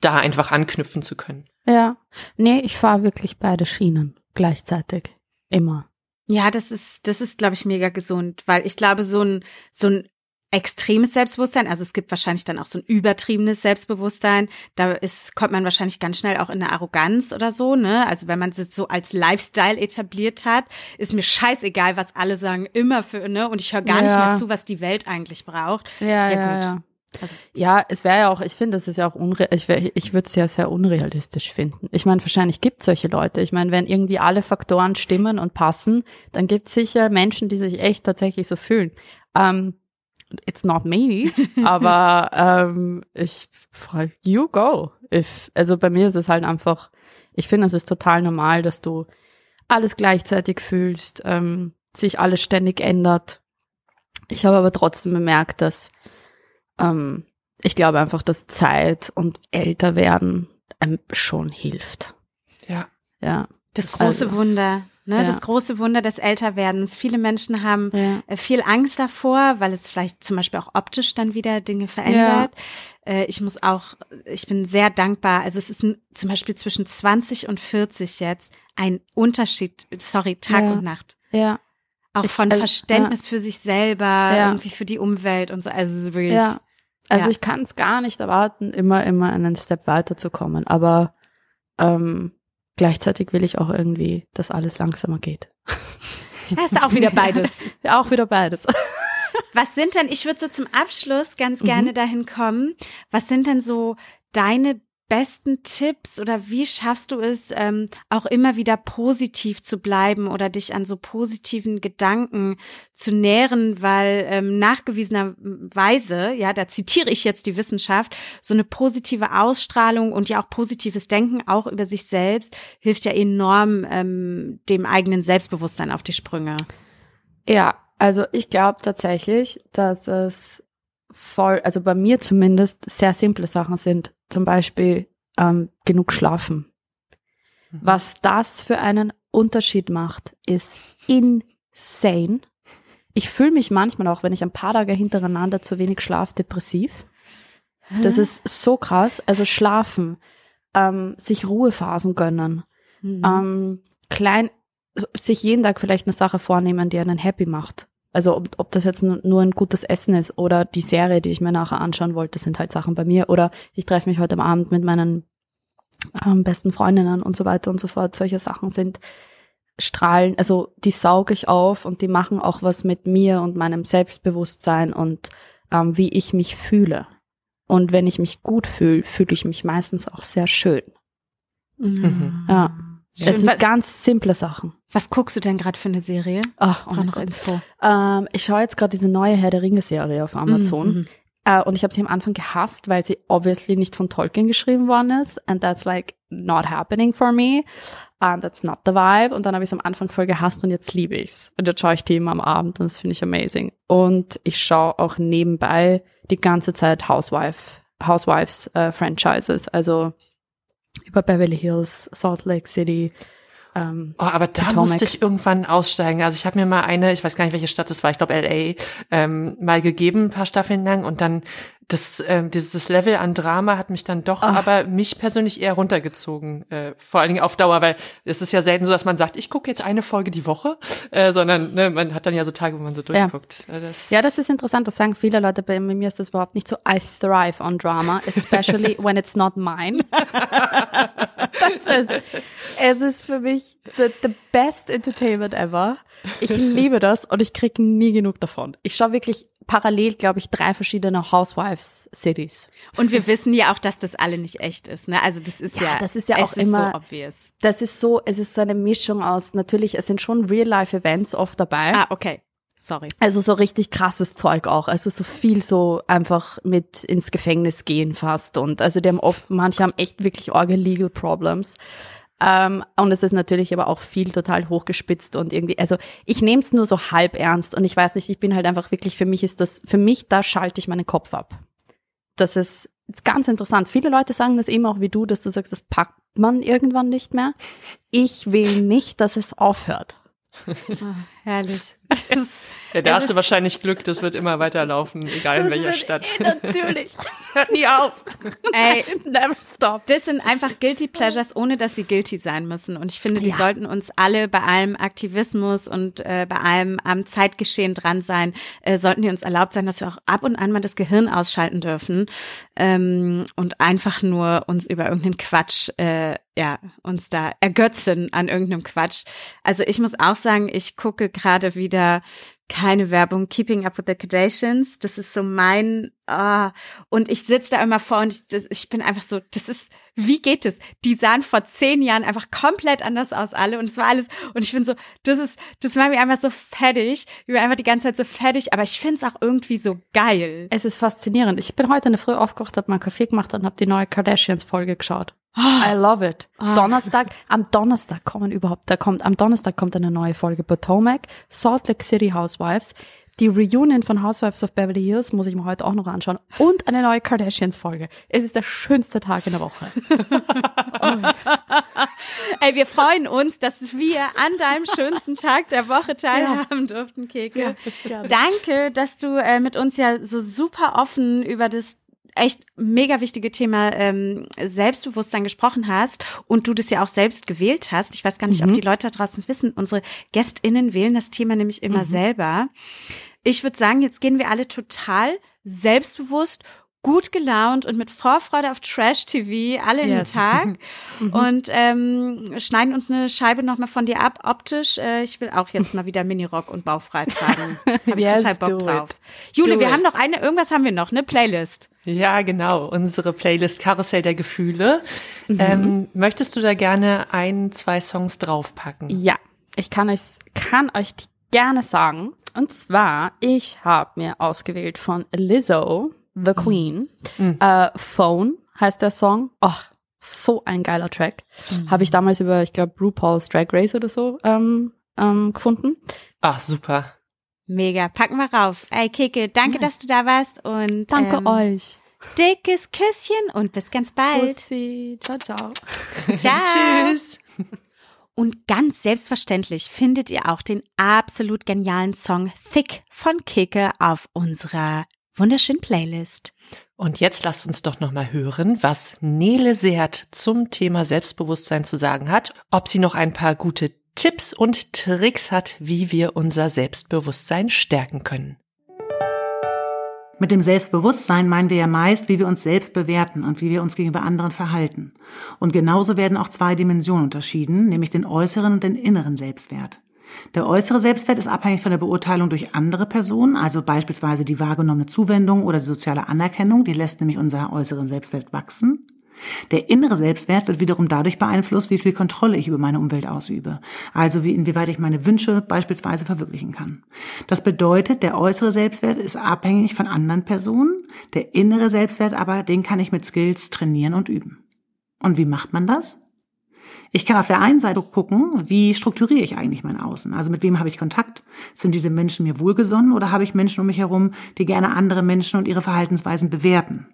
Da einfach anknüpfen zu können. Ja. Nee, ich fahre wirklich beide Schienen gleichzeitig. Immer. Ja, das ist, das ist, glaube ich, mega gesund, weil ich glaube, so ein, so ein extremes Selbstbewusstsein, also es gibt wahrscheinlich dann auch so ein übertriebenes Selbstbewusstsein, da ist, kommt man wahrscheinlich ganz schnell auch in eine Arroganz oder so, ne? Also wenn man es so als Lifestyle etabliert hat, ist mir scheißegal, was alle sagen, immer für, ne? Und ich höre gar nicht Ja. mehr zu, was die Welt eigentlich braucht. Ja, Ja, ja, gut. ja. Also- ja, es wäre ja auch, ich finde, das ist ja auch unre ich, wär- ich würde es ja sehr unrealistisch finden. Ich meine, wahrscheinlich gibt es solche Leute. Ich meine, wenn irgendwie alle Faktoren stimmen und passen, dann gibt es sicher Menschen, die sich echt tatsächlich so fühlen. Ähm, it's not me, *laughs* aber ähm, ich frage, you go. If, also bei mir ist es halt einfach, ich finde, es ist total normal, dass du alles gleichzeitig fühlst, ähm, sich alles ständig ändert. Ich habe aber trotzdem bemerkt, dass ähm, ich glaube einfach, dass Zeit und älter werden einem schon hilft. Ja. Ja. Das große Also, Wunder, ne? ja. Das große Wunder des Älterwerdens. Viele Menschen haben Ja. äh, viel Angst davor, weil es vielleicht zum Beispiel auch optisch dann wieder Dinge verändert. Äh, Ich muss auch, ich bin sehr dankbar. Also es ist ein, zum Beispiel zwischen 20 und 40 jetzt ein Unterschied, sorry, Tag Ja. und Nacht. Ja. Auch Ich- von also, Verständnis für sich selber, Ja. irgendwie für die Umwelt und so. Also wirklich, Ja. Also Ja. ich kann es gar nicht erwarten, immer, immer einen Step weiterzukommen. Aber ähm, gleichzeitig will ich auch irgendwie, dass alles langsamer geht. *laughs* da ist auch wieder beides. *laughs* Ja, auch wieder beides. *laughs* Was sind denn, ich würde so zum Abschluss ganz Mhm. gerne dahin kommen, was sind denn so deine besten Tipps oder wie schaffst du es, ähm, auch immer wieder positiv zu bleiben oder dich an so positiven Gedanken zu nähren, weil ähm, nachgewiesenerweise, ja, da zitiere ich jetzt die Wissenschaft, so eine positive Ausstrahlung und ja auch positives Denken auch über sich selbst hilft ja enorm ähm, dem eigenen Selbstbewusstsein auf die Sprünge. Ja, also ich glaube tatsächlich, dass es voll, also bei mir zumindest sehr simple Sachen sind. Zum Beispiel ähm, genug schlafen. Was das für einen Unterschied macht, ist insane. Ich fühle mich manchmal auch, wenn ich ein paar Tage hintereinander zu wenig schlaf, depressiv. Das ist so krass. Also schlafen, ähm, sich Ruhephasen gönnen, Mhm. ähm, klein, sich jeden Tag vielleicht eine Sache vornehmen, die einen happy macht. Also ob, ob das jetzt nur ein gutes Essen ist oder die Serie, die ich mir nachher anschauen wollte, sind halt Sachen bei mir. Oder ich treffe mich heute am Abend mit meinen ähm, besten Freundinnen und so weiter und so fort. Solche Sachen sind Strahlen, also die sauge ich auf und die machen auch was mit mir und meinem Selbstbewusstsein und ähm, wie ich mich fühle. Und wenn ich mich gut fühle, fühle ich mich meistens auch sehr schön. Mhm. Ja. Schön. Es sind Was- ganz simple Sachen. Was guckst du denn gerade für eine Serie? Ach, oh noch. Inspo. Ähm, ich schaue jetzt gerade diese neue Herr der Ringe-Serie auf Amazon. Mhm. Äh, und ich habe sie am Anfang gehasst, weil sie obviously nicht von Tolkien geschrieben worden ist. And that's like not happening for me. And that's not the vibe. Und dann habe ich es am Anfang voll gehasst und jetzt liebe ich's. Und jetzt schaue ich die immer am Abend und das finde ich amazing. Und ich schaue auch nebenbei die ganze Zeit Housewife, Housewives äh, Franchises. Also über Beverly Hills, Salt Lake City. Ähm, Oh, aber da Potomac. musste ich irgendwann aussteigen. Also ich habe mir mal eine, ich weiß gar nicht, welche Stadt das war, ich glaube LA, ähm, mal gegeben, ein paar Staffeln lang und dann das, ähm, dieses Level an Drama hat mich dann doch Ach. aber mich persönlich eher runtergezogen, äh, vor allen Dingen auf Dauer, weil es ist ja selten so, dass man sagt, ich gucke jetzt eine Folge die Woche, äh, sondern ne, man hat dann ja so Tage, wo man so durchguckt. Äh, Das, Ja, das ist interessant. Das sagen viele Leute. Bei mir ist das überhaupt nicht so. I thrive on drama, especially *laughs* when it's not mine. *laughs* das ist, es ist für mich the, the best entertainment ever. Ich liebe das und ich krieg nie genug davon. Ich schaue wirklich parallel, glaube ich, drei verschiedene Housewives-Cities. Und wir wissen ja auch, dass das alle nicht echt ist. Ne? Also das ist Ja, ja, das ist ja auch immer- so obvious. Das ist so, es ist so eine Mischung aus, natürlich, es sind schon Real-Life-Events oft dabei. Ah, okay. Sorry. Also so richtig krasses Zeug auch. Also so viel so einfach mit ins Gefängnis gehen fast. Und also die haben oft, manche haben echt wirklich orge Legal Problems. Ähm, und es ist natürlich aber auch viel total hochgespitzt und irgendwie, also ich nehme es nur so halb ernst und ich weiß nicht, ich bin halt einfach wirklich, für mich ist das, für mich, da schalte ich meinen Kopf ab. Das ist, ist ganz interessant. Viele Leute sagen das eben auch wie du, dass du sagst, das packt man irgendwann nicht mehr. Ich will nicht, dass es aufhört. Oh, herrlich. *laughs* Es, ja, da hast du wahrscheinlich Glück, das wird immer weiterlaufen, egal in welcher Stadt. Eh natürlich. *laughs* Das hört nie auf. *laughs* Ey, never stop. Das sind einfach Guilty Pleasures, ohne dass sie guilty sein müssen. Und ich finde, die Ja. sollten uns alle bei allem Aktivismus und äh, bei allem am Zeitgeschehen dran sein, äh, sollten die uns erlaubt sein, dass wir auch ab und an mal das Gehirn ausschalten dürfen ähm, und einfach nur uns über irgendeinen Quatsch, äh, ja, uns da ergötzen an irgendeinem Quatsch. Also ich muss auch sagen, ich gucke gerade wieder keine Werbung, Keeping Up with the Kardashians. Das ist so mein, ah, und ich sitze da immer vor und ich, das, ich bin einfach so, das ist, wie geht es? Die sahen vor zehn Jahren einfach komplett anders aus alle und es war alles, und ich bin so, das ist, das war mir einfach so fertig. Ich bin einfach die ganze Zeit so fertig, aber ich finde es auch irgendwie so geil. Es ist faszinierend. Ich bin heute in der Früh aufgewacht, habe mal Kaffee gemacht und habe die neue Kardashians-Folge geschaut. I love it. Donnerstag, am Donnerstag kommen überhaupt, da kommt, am Donnerstag kommt eine neue Folge Potomac, Salt Lake City Housewives, die Reunion von Housewives of Beverly Hills muss ich mir heute auch noch anschauen und eine neue Kardashians-Folge. Es ist der schönste Tag in der Woche. *laughs* Ey, wir freuen uns, dass wir an deinem schönsten Tag der Woche teilhaben durften, Keke. gerne. Danke, dass du äh, mit uns ja so super offen über das echt mega wichtige Thema ähm, Selbstbewusstsein gesprochen hast und du das ja auch selbst gewählt hast. Ich weiß gar nicht, ob die Leute da draußen wissen. Unsere GästInnen wählen das Thema nämlich immer selber. Ich würde sagen, jetzt gehen wir alle total selbstbewusst, gut gelaunt und mit Vorfreude auf Trash-TV alle in den Yes. *laughs* Tag und ähm, schneiden uns eine Scheibe nochmal von dir ab, optisch. Äh, ich will auch jetzt *laughs* mal wieder Minirock und bauchfrei tragen. Habe ich *laughs* Yes, total Bock drauf. Jule, Do wir it. haben noch eine, irgendwas haben wir noch, eine Playlist. Ja, genau. Unsere Playlist Karussell der Gefühle. Ähm, möchtest du da gerne ein, zwei Songs draufpacken? Ja, ich kann euch, kann euch die gerne sagen. Und zwar, ich habe mir ausgewählt von Lizzo, The Queen, äh, Phone heißt der Song. Oh, so ein geiler Track. Habe ich damals über, ich glaube, RuPaul's Drag Race oder so ähm, ähm, gefunden. Ach, super. Mega, packen wir rauf. Ey, Keke, danke, dass du da warst und Danke ähm, euch. dickes Küsschen und bis ganz bald. Bussi. Ciao, ciao. *laughs* Ciao. *laughs* Tschüss. Und ganz selbstverständlich findet ihr auch den absolut genialen Song Thick von Keke auf unserer wunderschönen Playlist. Und jetzt lasst uns doch nochmal hören, was Nele Seert zum Thema Selbstbewusstsein zu sagen hat, ob sie noch ein paar gute Tipps und Tricks hat, wie wir unser Selbstbewusstsein stärken können. Mit dem Selbstbewusstsein meinen wir ja meist, wie wir uns selbst bewerten und wie wir uns gegenüber anderen verhalten. Und genauso werden auch zwei Dimensionen unterschieden, nämlich den äußeren und den inneren Selbstwert. Der äußere Selbstwert ist abhängig von der Beurteilung durch andere Personen, also beispielsweise die wahrgenommene Zuwendung oder die soziale Anerkennung, die lässt nämlich unser äußeren Selbstwert wachsen. Der innere Selbstwert wird wiederum dadurch beeinflusst, wie viel Kontrolle ich über meine Umwelt ausübe. Also wie inwieweit ich meine Wünsche beispielsweise verwirklichen kann. Das bedeutet, der äußere Selbstwert ist abhängig von anderen Personen, der innere Selbstwert aber, den kann ich mit Skills trainieren und üben. Und wie macht man das? Ich kann auf der einen Seite gucken, wie strukturiere ich eigentlich mein Außen? Also mit wem habe ich Kontakt? Sind diese Menschen mir wohlgesonnen oder habe ich Menschen um mich herum, die gerne andere Menschen und ihre Verhaltensweisen bewerten?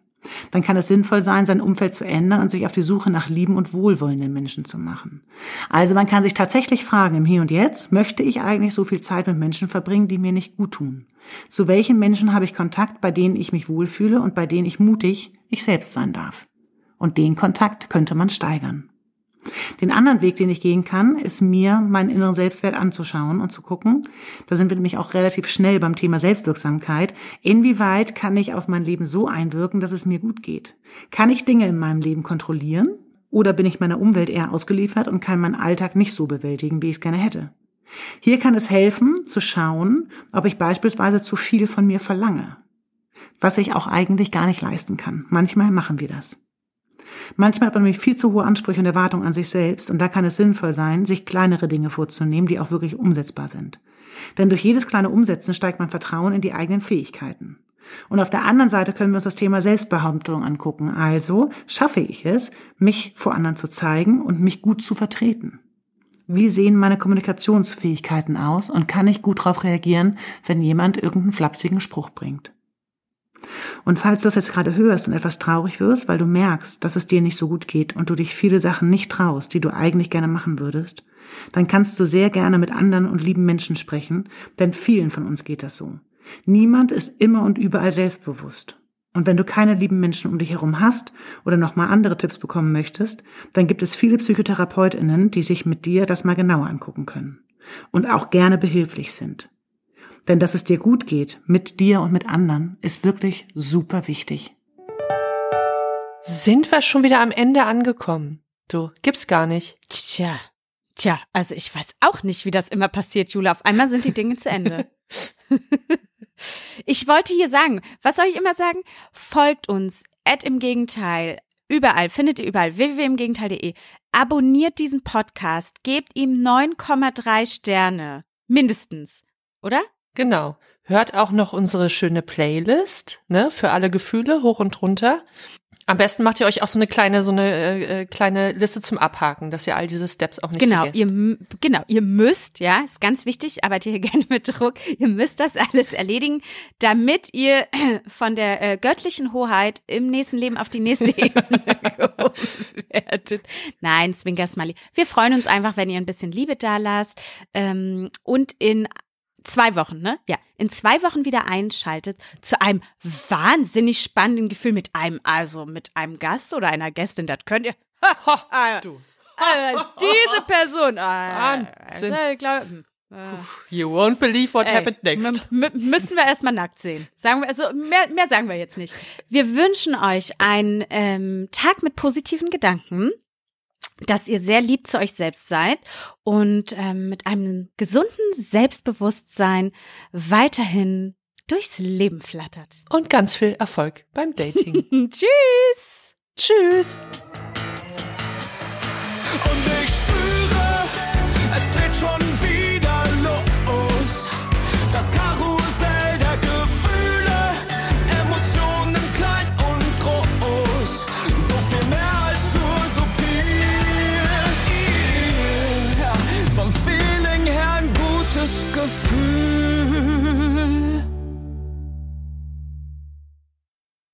Dann kann es sinnvoll sein, sein Umfeld zu ändern und sich auf die Suche nach lieben und wohlwollenden Menschen zu machen. Also man kann sich tatsächlich fragen, im Hier und Jetzt, möchte ich eigentlich so viel Zeit mit Menschen verbringen, die mir nicht gut tun? Zu welchen Menschen habe ich Kontakt, bei denen ich mich wohlfühle und bei denen ich mutig ich selbst sein darf? Und den Kontakt könnte man steigern. Den anderen Weg, den ich gehen kann, ist mir meinen inneren Selbstwert anzuschauen und zu gucken, da sind wir nämlich auch relativ schnell beim Thema Selbstwirksamkeit, inwieweit kann ich auf mein Leben so einwirken, dass es mir gut geht? Kann ich Dinge in meinem Leben kontrollieren? Oder bin ich meiner Umwelt eher ausgeliefert und kann meinen Alltag nicht so bewältigen, wie ich es gerne hätte? Hier kann es helfen, zu schauen, ob ich beispielsweise zu viel von mir verlange, was ich auch eigentlich gar nicht leisten kann. Manchmal machen wir das. Manchmal hat man nämlich viel zu hohe Ansprüche und Erwartungen an sich selbst und da kann es sinnvoll sein, sich kleinere Dinge vorzunehmen, die auch wirklich umsetzbar sind. Denn durch jedes kleine Umsetzen steigt mein Vertrauen in die eigenen Fähigkeiten. Und auf der anderen Seite können wir uns das Thema Selbstbehauptung angucken. Also schaffe ich es, mich vor anderen zu zeigen und mich gut zu vertreten. Wie sehen meine Kommunikationsfähigkeiten aus und kann ich gut darauf reagieren, wenn jemand irgendeinen flapsigen Spruch bringt? Und falls du das jetzt gerade hörst und etwas traurig wirst, weil du merkst, dass es dir nicht so gut geht und du dich viele Sachen nicht traust, die du eigentlich gerne machen würdest, dann kannst du sehr gerne mit anderen und lieben Menschen sprechen, denn vielen von uns geht das so. Niemand ist immer und überall selbstbewusst. Und wenn du keine lieben Menschen um dich herum hast oder nochmal andere Tipps bekommen möchtest, dann gibt es viele PsychotherapeutInnen, die sich mit dir das mal genauer angucken können. Und auch gerne behilflich sind. Denn dass es dir gut geht, mit dir und mit anderen, ist wirklich super wichtig. Sind wir schon wieder am Ende angekommen? Du, gibt's gar nicht. Tja, tja, also ich weiß auch nicht, wie das immer passiert, Jula. Auf einmal sind die Dinge zu Ende. *laughs* Ich wollte hier sagen, was soll ich immer sagen? Folgt uns, Ad im Gegenteil, überall, findet ihr überall, www.imgegenteil.de. Abonniert diesen Podcast, gebt ihm 9,3 Sterne. Mindestens. Oder? Genau. Hört auch noch unsere schöne Playlist, ne, für alle Gefühle, hoch und runter. Am besten macht ihr euch auch so eine kleine, so eine äh, äh kleine Liste zum Abhaken, dass ihr all diese Steps auch nicht genau, vergesst. Ihr, genau, ihr müsst, ja, ist ganz wichtig, arbeitet hier *laughs* gerne mit Druck, ihr müsst das alles erledigen, damit ihr *clears throat* von der äh, göttlichen Hoheit im nächsten Leben auf die nächste *laughs* Ebene gehoben werdet. Nein, Smiley. Wir freuen uns einfach, wenn ihr ein bisschen Liebe da lasst ähm, und in zwei Wochen, ne? Ja, in zwei Wochen wieder einschaltet zu einem wahnsinnig spannenden Gefühl mit einem, also mit einem Gast oder einer Gästin, das könnt ihr. *laughs* du. Also, diese Person. Ah, Wahnsinn. Also, ich glaub, You won't believe what Ey, happened next. Müssen wir erstmal nackt sehen. Sagen wir, also mehr, mehr sagen wir jetzt nicht. Wir wünschen euch einen ähm, Tag mit positiven Gedanken, dass ihr sehr lieb zu euch selbst seid und ähm, mit einem gesunden Selbstbewusstsein weiterhin durchs Leben flattert. Und ganz viel Erfolg beim Dating. *laughs* Tschüss! Tschüss.